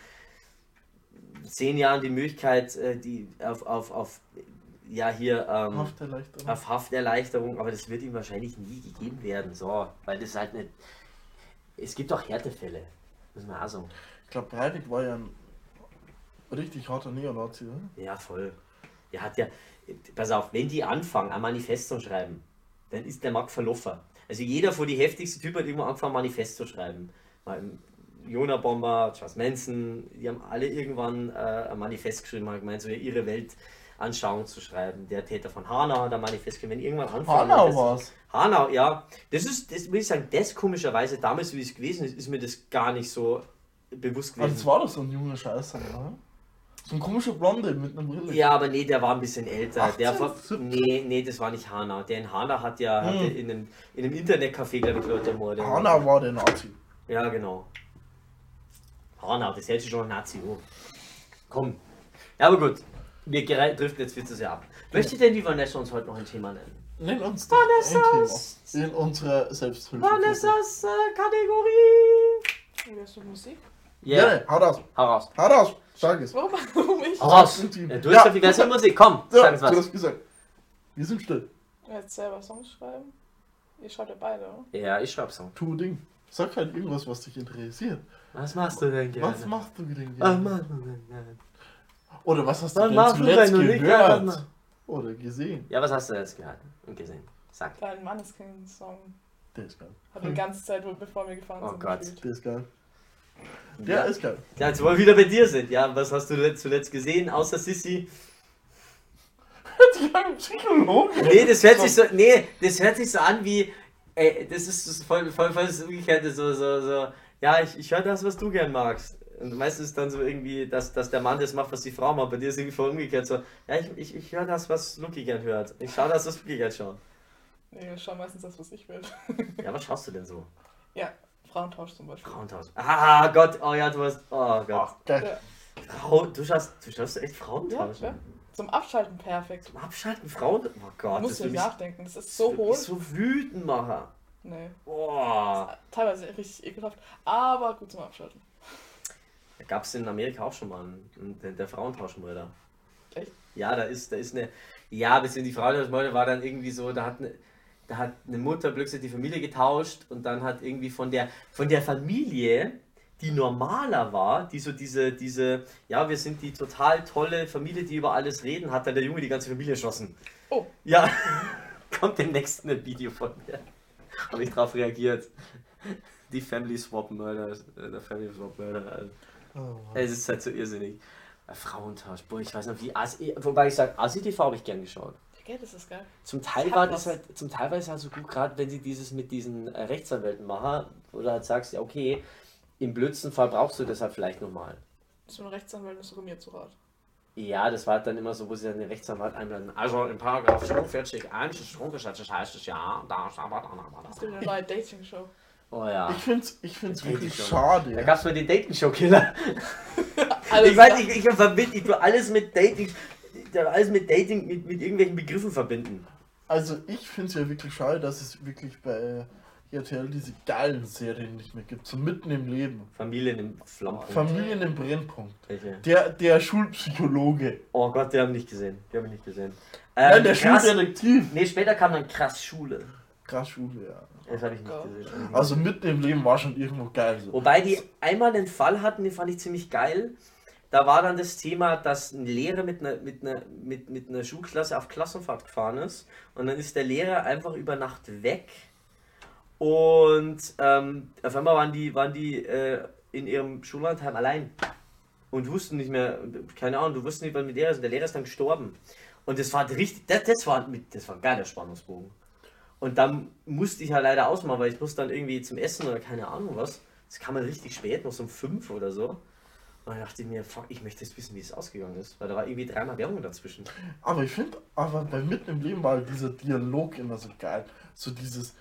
zehn Jahren die Möglichkeit, äh, die auf, auf, auf ja hier ähm, Hafterleichterung. auf Hafterleichterung, aber das wird ihm wahrscheinlich nie gegeben werden. So, weil das halt nicht. Es gibt auch Härtefälle, muss man auch sagen. Ich glaube, Breivik war ja ein richtig harter Neonazi, oder? Ja, voll. Der hat ja. Pass auf, wenn die anfangen, ein Manifest zu schreiben, dann ist der Markt verlaufen. Also jeder von die heftigsten Typen hat irgendwo angefangen, ein Manifest zu schreiben. Jonah Bomber, Charles Manson, die haben alle irgendwann äh, ein Manifest geschrieben, haben gemeint, so ihre Weltanschauung zu schreiben. Der Täter von Hanau hat ein Manifest geschrieben, wenn irgendwann anfangen. Hanau war's. Hanau, ja. Das ist, das will ich sagen, das komischerweise, damals wie es gewesen ist, ist mir das gar nicht so bewusst Also, das gewesen. war doch so ein junger Scheißer, oder? So ein komischer Blonde mit einer Brille. Ja, aber nee, der war ein bisschen älter. 18, der war, 17? nee, nee, das war nicht Hanau. Der in Hanau hat ja hatte Hm. in einem, in einem Internetcafé, glaube ich, Leute ermordet. Hanau war der Nazi. Ja, genau. Hanau, das hält sich schon ein Nazi hoch. Komm. Ja, aber gut. Wir driften jetzt viel zu sehr ab. Möchte denn die Vanessa uns heute noch ein Thema nennen? Nenn uns doch Vanessas- ein Thema in unserer Selbsthilfe. Vanessas äh, Kategorie. Wie hast du Musik? Ja, Ja, yeah. hau raus. hau raus. Hau raus. Sag es. Warum, warum ich? Hau raus. Ja, du hast Ja. doch die ganze Musik. Komm, Ja, sag du was. hast gesagt. Wir sind still. Jetzt selber Songs schreiben? Ihr schreibt ja beide, oder? Ja, ich schreib Song. Tu Ding. Sag halt irgendwas, was dich interessiert. Was machst du denn gerne? Was machst du denn Was gerne? machst du denn gerne? Oder was hast du Was denn machst du, zuletzt du nicht gehört? gerade- Oder gesehen? Ja, was hast du jetzt gehört und gesehen? Sag. Dein Manneskin-Song. Der ist geil. Hat die ganze Zeit, bevor wir gefahren Oh sind, Gott. gespielt. Der ist geil. Der Ja. ist geil. Ja, jetzt wollen wir wieder bei dir sind. Ja, was hast du letzt- zuletzt gesehen, außer Sissy? Die haben Psychologen. Nee, das hört sich so, nee, das hört sich so an wie, ey, das ist das voll, voll, voll das Umgekehrte, so, so, so, ja, ich, ich höre das, was du gern magst. Und meistens ist dann so irgendwie, dass, dass der Mann das macht, was die Frau macht. Bei dir ist irgendwie voll umgekehrt, so, ja, ich, ich, ich höre das, was Luki gern hört. Ich schaue das, was Luki gern schaut. Nee, ich schau meistens das, was ich will. Ja, was schaust du denn so? Ja, Frauentausch zum Beispiel. Frauentausch. Ah, Gott, oh ja, du hast, oh Gott. Ja, Frau, du schaust, du schaust echt ja, Frauentausch. ja. Zum Abschalten perfekt. Zum Abschalten Frauen? Oh Gott, du will nicht nachdenken. Das ist so mich so wütend machen. Nee. Boah. Teilweise richtig ekelhaft, aber gut zum Abschalten. Da gab es in Amerika auch schon mal einen, einen, der, der Frauentauschmörder. Echt? Ja, da ist, da ist eine. Ja, bis in die Frauentauschmörder war dann irgendwie so, da hat eine, da hat eine Mutter plötzlich die Familie getauscht und dann hat irgendwie von der von der Familie, die normaler war, die so diese, diese, ja, wir sind die total tolle Familie, die über alles reden, hat dann der Junge die ganze Familie erschossen. Oh. Ja, kommt demnächst ein Video von mir. Habe ich drauf reagiert. Die Family Swap Murder, äh, der Family Swap Murder. Oh, Mann. Es ist halt so irrsinnig. Frauentausch, boah, ich weiß noch wie Asi, wobei ich sage, Asi TV habe ich gern geschaut. Ja, gell, das ist geil. Zum Teil war das halt, zum Teil war es halt so gut, gerade wenn sie dieses mit diesen äh, Rechtsanwälten machen, wo du halt sagst, ja okay, im blödsten Fall brauchst du das halt vielleicht nochmal. So ein Rechtsanwalt ist sogar mir zu Rat. Ja, das war halt dann immer so, wo sie dann den Rechtsanwalt einblenden. Also im Paragraph 45 1 des Stromgesetzes heißt es ja, da ist aber dann aber Es gibt eine neue Dating-Show. Oh ja. Ich finde es ich find's wirklich schade. Da gab es mal den Dating-Show-Killer. Ich weiß, klar. ich, ich, verbinde, alles mit Dating, alles mit Dating, mit, mit irgendwelchen Begriffen verbinden. Also ich finde es ja wirklich schade, dass es wirklich bei RTL diese geilen Serien nicht mehr gibt. So mitten im Leben. Familien im Flammpunkt. Familien im Brennpunkt. Welche? Der, der Schulpsychologe. Oh Gott, die haben nicht gesehen. Die haben ich nicht gesehen. Nein, Ähm, der krass, Schuldetektiv. Nee, später kam dann krass Schule. Krass Schule, ja. Das habe ich nicht Gott. gesehen. Also mitten im Leben war schon irgendwo geil so. Wobei die einmal einen Fall hatten, den fand ich ziemlich geil. Da war dann das Thema, dass ein Lehrer mit einer, mit einer, mit, mit einer Schulklasse auf Klassenfahrt gefahren ist. Und dann ist der Lehrer einfach über Nacht weg. Und ähm, auf einmal waren die, waren die äh, in ihrem Schullandheim allein. Und wussten nicht mehr, keine Ahnung, du wusstest nicht, was mit der ist. Und der Lehrer ist dann gestorben. Und das war richtig, das, das, war, das war ein geiler Spannungsbogen. Und dann musste ich halt leider ausmachen, weil ich muss dann irgendwie zum Essen oder keine Ahnung was. Das kam mal richtig spät, noch so um 5 oder so. Und dann dachte ich mir, fuck, ich möchte jetzt wissen, wie es ausgegangen ist. Weil da war irgendwie dreimal Werbung dazwischen. Aber ich finde, aber bei mitten im Leben war dieser Dialog immer so geil. So dieses,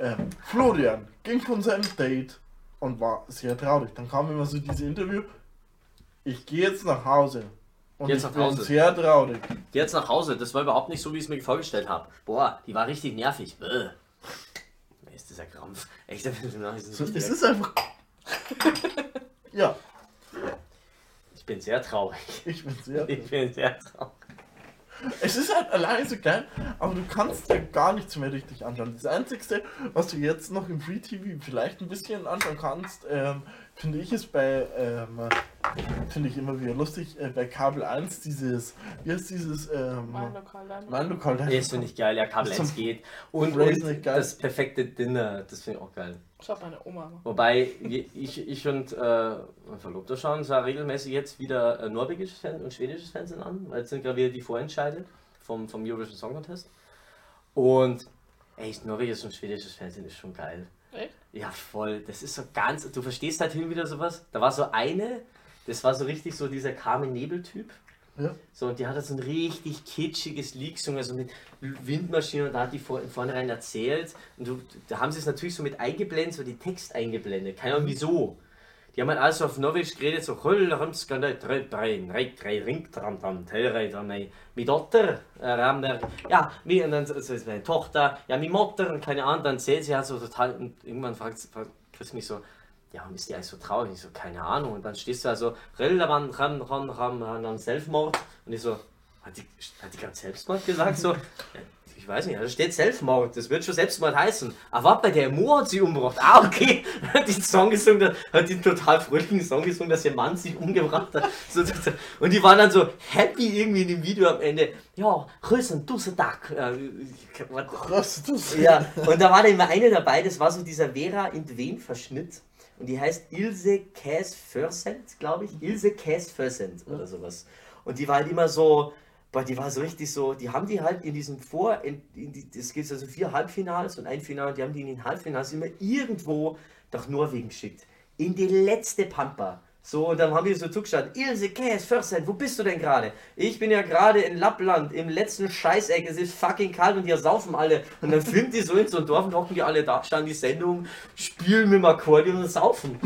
ähm, Florian ging von seinem Date und war sehr traurig. Dann kam immer so dieses Interview, ich gehe jetzt nach Hause. Und jetzt ich nach bin Hause. sehr traurig. Geh jetzt nach Hause, das war überhaupt nicht so, wie ich es mir vorgestellt habe. Boah, die war richtig nervig. Bäh. Ist dieser Krampf? Echt, das ist So, es ist einfach. ja, bin sehr traurig. ich bin sehr Ich bin sehr traurig. Es ist halt alleine so geil, aber du kannst dir gar nichts mehr richtig anschauen. Das Einzige, was du jetzt noch im Free TV vielleicht ein bisschen anschauen kannst, ähm, finde ich, ist bei, ähm, finde ich immer wieder lustig, äh, bei Kabel 1 dieses, wie heißt dieses, ähm, Mein Lokal mein Lokal, Das finde ich geil, ja, Kabel Das 1 zum geht. Und, und das perfekte Dinner, das finde ich auch geil. Schaut meine Oma. Wobei ich, ich und äh, mein Verlobter schauen zwar regelmäßig jetzt wieder äh, norwegisches Fernsehen und schwedisches Fernsehen an, weil jetzt sind gerade wieder die Vorentscheide vom, vom Eurovision Song Contest. Und ey, norwegisches und schwedisches Fernsehen ist schon geil. Echt? Ja, voll. Das ist so ganz. Du verstehst halt hin wieder sowas. Da war so eine, das war so richtig so dieser Carmen Nebel-Typ. Ja. So, und die hat halt so ein richtig kitschiges Lied gesungen, also mit Windmaschinen und da hat die vor, vornherein erzählt. Und du, da haben sie es natürlich so mit eingeblendet, so die Text eingeblendet. Keine Ahnung wieso. Die haben halt alles auf Norwegisch geredet, so Hullramskande, drei, drei, drei, drei, ring, dran, dran, drei, dran, drei. Mi Dotter, äh, ja, mi, und dann so ist meine Tochter, ja, mi Mutter, und keine Ahnung, dann erzählt sie halt so total, und irgendwann fragt, fragt Chris mich so, ja, warum ist die eigentlich so traurig? Ich so, keine Ahnung. Und dann stehst du also, Rillermann, ram, ram, ram, ram, ram, Selbstmord. Und ich so, hat die, hat die gerade Selbstmord gesagt? So, ich weiß nicht, da steht Selbstmord, das wird schon Selbstmord heißen. Aber warte, bei der Mo hat sie umgebracht. Ah, okay. Hat die Song gesungen, hat die total fröhlichen Song gesungen, dass ihr Mann sich umgebracht hat. So, so, so. Und die waren dann so happy irgendwie in dem Video am Ende. Ja, grüßen, dusse Duck. Äh, das? ja, und da war da immer eine dabei, das war so dieser Vera Indwen Verschnitt. Und die heißt Ilse Käs Försent, glaube ich. Ilse Käs Försent oder sowas. Und die war halt immer so, boah, die war so richtig so, die haben die halt in diesem Vor, in, in die, es gibt also vier Halbfinals und ein Finale, die haben die in den Halbfinals immer irgendwo nach Norwegen geschickt. In die letzte Pampa. So, und dann haben wir so zugeschaut. Ilse Käs, Försend, wo bist du denn gerade? Ich bin ja gerade in Lappland, im letzten Scheißeck. Es ist fucking kalt und hier saufen alle. Und dann filmt die so in so ein Dorf und hocken die alle da, schauen die Sendung, spielen mit dem Akkordeon und saufen.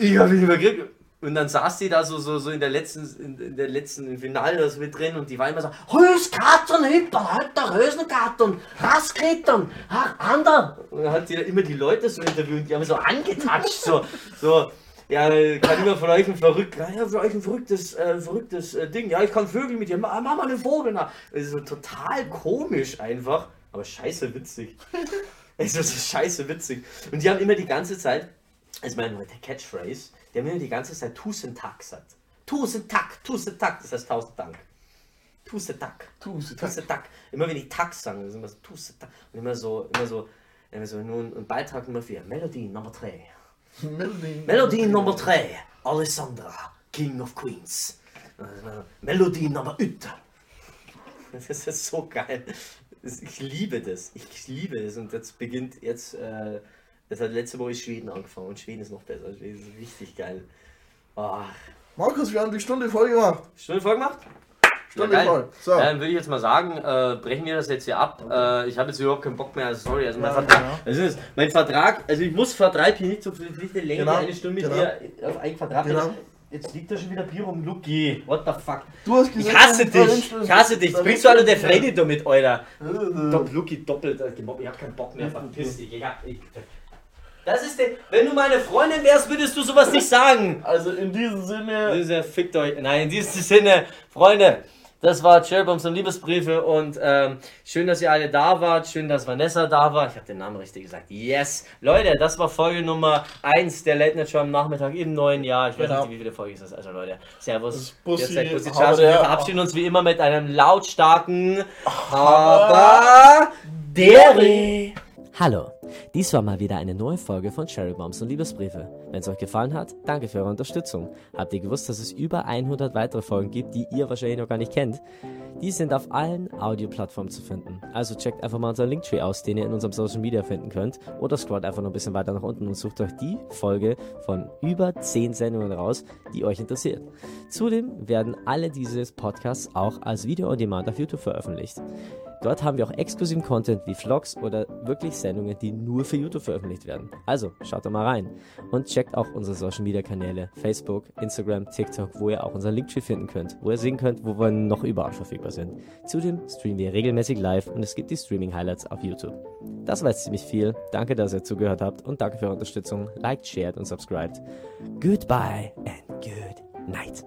Ich habe ihn übergriffen. Und dann saß die da so, so, so in der letzten, in, in der letzten im Finale das mit drin und die war immer so, Röskarton, Hüpper, halt der Rösenkarton, Raskarton, ach, ander. Und dann hat sie da immer die Leute so interviewt, die haben so angetatscht, so, so, ja, kann jemand von euch ein verrückt, ja, für euch ein verrücktes, äh, verrücktes äh, Ding, ja, ich kann Vögel mit dir, mach, mach mal einen Vogel nach. Das ist so total komisch einfach, aber scheiße witzig. Es ist so scheiße witzig. Und die haben immer die ganze Zeit, also meine der Catchphrase, die haben immer die ganze Zeit Tusen Tag gesagt. Tusen Tag, Tusen Tag, das heißt tausend Dank. Tusen Tag, Tusen Tusen Tag. Immer wenn ich Tag sage, das ist immer so Tusen Tag. Und immer so, immer so, immer so, nun, ein Beitrag Nummer 4, Melodie Nummer 3. Melodie. Melodie Nummer 3, Alessandra, King of Queens. Melodie Nummer 8. Das ist so geil. Ich liebe das. Ich liebe das. Und jetzt beginnt jetzt, äh, das hat letzte Woche Schweden angefangen und Schweden ist noch besser. Schweden ist richtig geil. Oh, Markus, wir haben die Stunde voll gemacht. Stunde voll gemacht? Stunde Ja, voll. So. Dann würde ich jetzt mal sagen, äh, brechen wir das jetzt hier ab. Äh, ich habe jetzt überhaupt keinen Bock mehr. Also sorry, also mein Ja, Vertrag. genau. Ist mein Vertrag. Also ich muss Vertrag hier nicht so viel nicht eine Länge, Genau, eine Stunde mit genau. dir auf einen Quadrat. Genau. Jetzt liegt da schon wieder Bier rum. Luki, what the fuck? Du hast Ich gesagt, hasse da dich. Ich hasse dich. bringst du alle der Freddy da mit, Alter. Dopp, Luki doppelt äh, gemobbt. Ich hab keinen Bock mehr. Verpiss dich. Ich hab, ich, das ist der. Wenn du meine Freundin wärst, würdest du sowas nicht sagen. Also in diesem Sinne, Dieser fickt euch. Nein, in diesem Sinne, Freunde, das war Cherbombs und Liebesbriefe und ähm, schön, dass ihr alle da wart. Schön, dass Vanessa da war. Ich habe den Namen richtig gesagt. Yes. Leute, das war Folge Nummer 1 der Late Night Show am Nachmittag im neuen Jahr. Ich weiß Genau. nicht, wie viele Folge ist das. Also Leute, Servus. Bussi, Bussi, aber Ciao. Wir verabschieden uns wie immer mit einem lautstarken Aber Dere. Hallo, dies war mal wieder eine neue Folge von Cherry Bombs und Liebesbriefe. Wenn es euch gefallen hat, danke für eure Unterstützung. Habt ihr gewusst, dass es über 100 weitere Folgen gibt, die ihr wahrscheinlich noch gar nicht kennt? Die sind auf allen Audioplattformen zu finden. Also checkt einfach mal unseren Linktree aus, den ihr in unserem Social Media finden könnt. Oder scrollt einfach noch ein bisschen weiter nach unten und sucht euch die Folge von über 10 Sendungen raus, die euch interessiert. Zudem werden alle diese Podcasts auch als Video on Demand auf YouTube veröffentlicht. Dort haben wir auch exklusiven Content wie Vlogs oder wirklich Sendungen, die nur für YouTube veröffentlicht werden. Also schaut da mal rein und checkt auch unsere Social Media Kanäle Facebook, Instagram, TikTok, wo ihr auch unseren Linktree finden könnt, wo ihr sehen könnt, wo wir noch überall verfügbar sind. Zudem streamen wir regelmäßig live und es gibt die Streaming Highlights auf YouTube. Das war jetzt ziemlich viel. Danke, dass ihr zugehört habt und danke für eure Unterstützung. Liked, shared und subscribed. Goodbye and good night.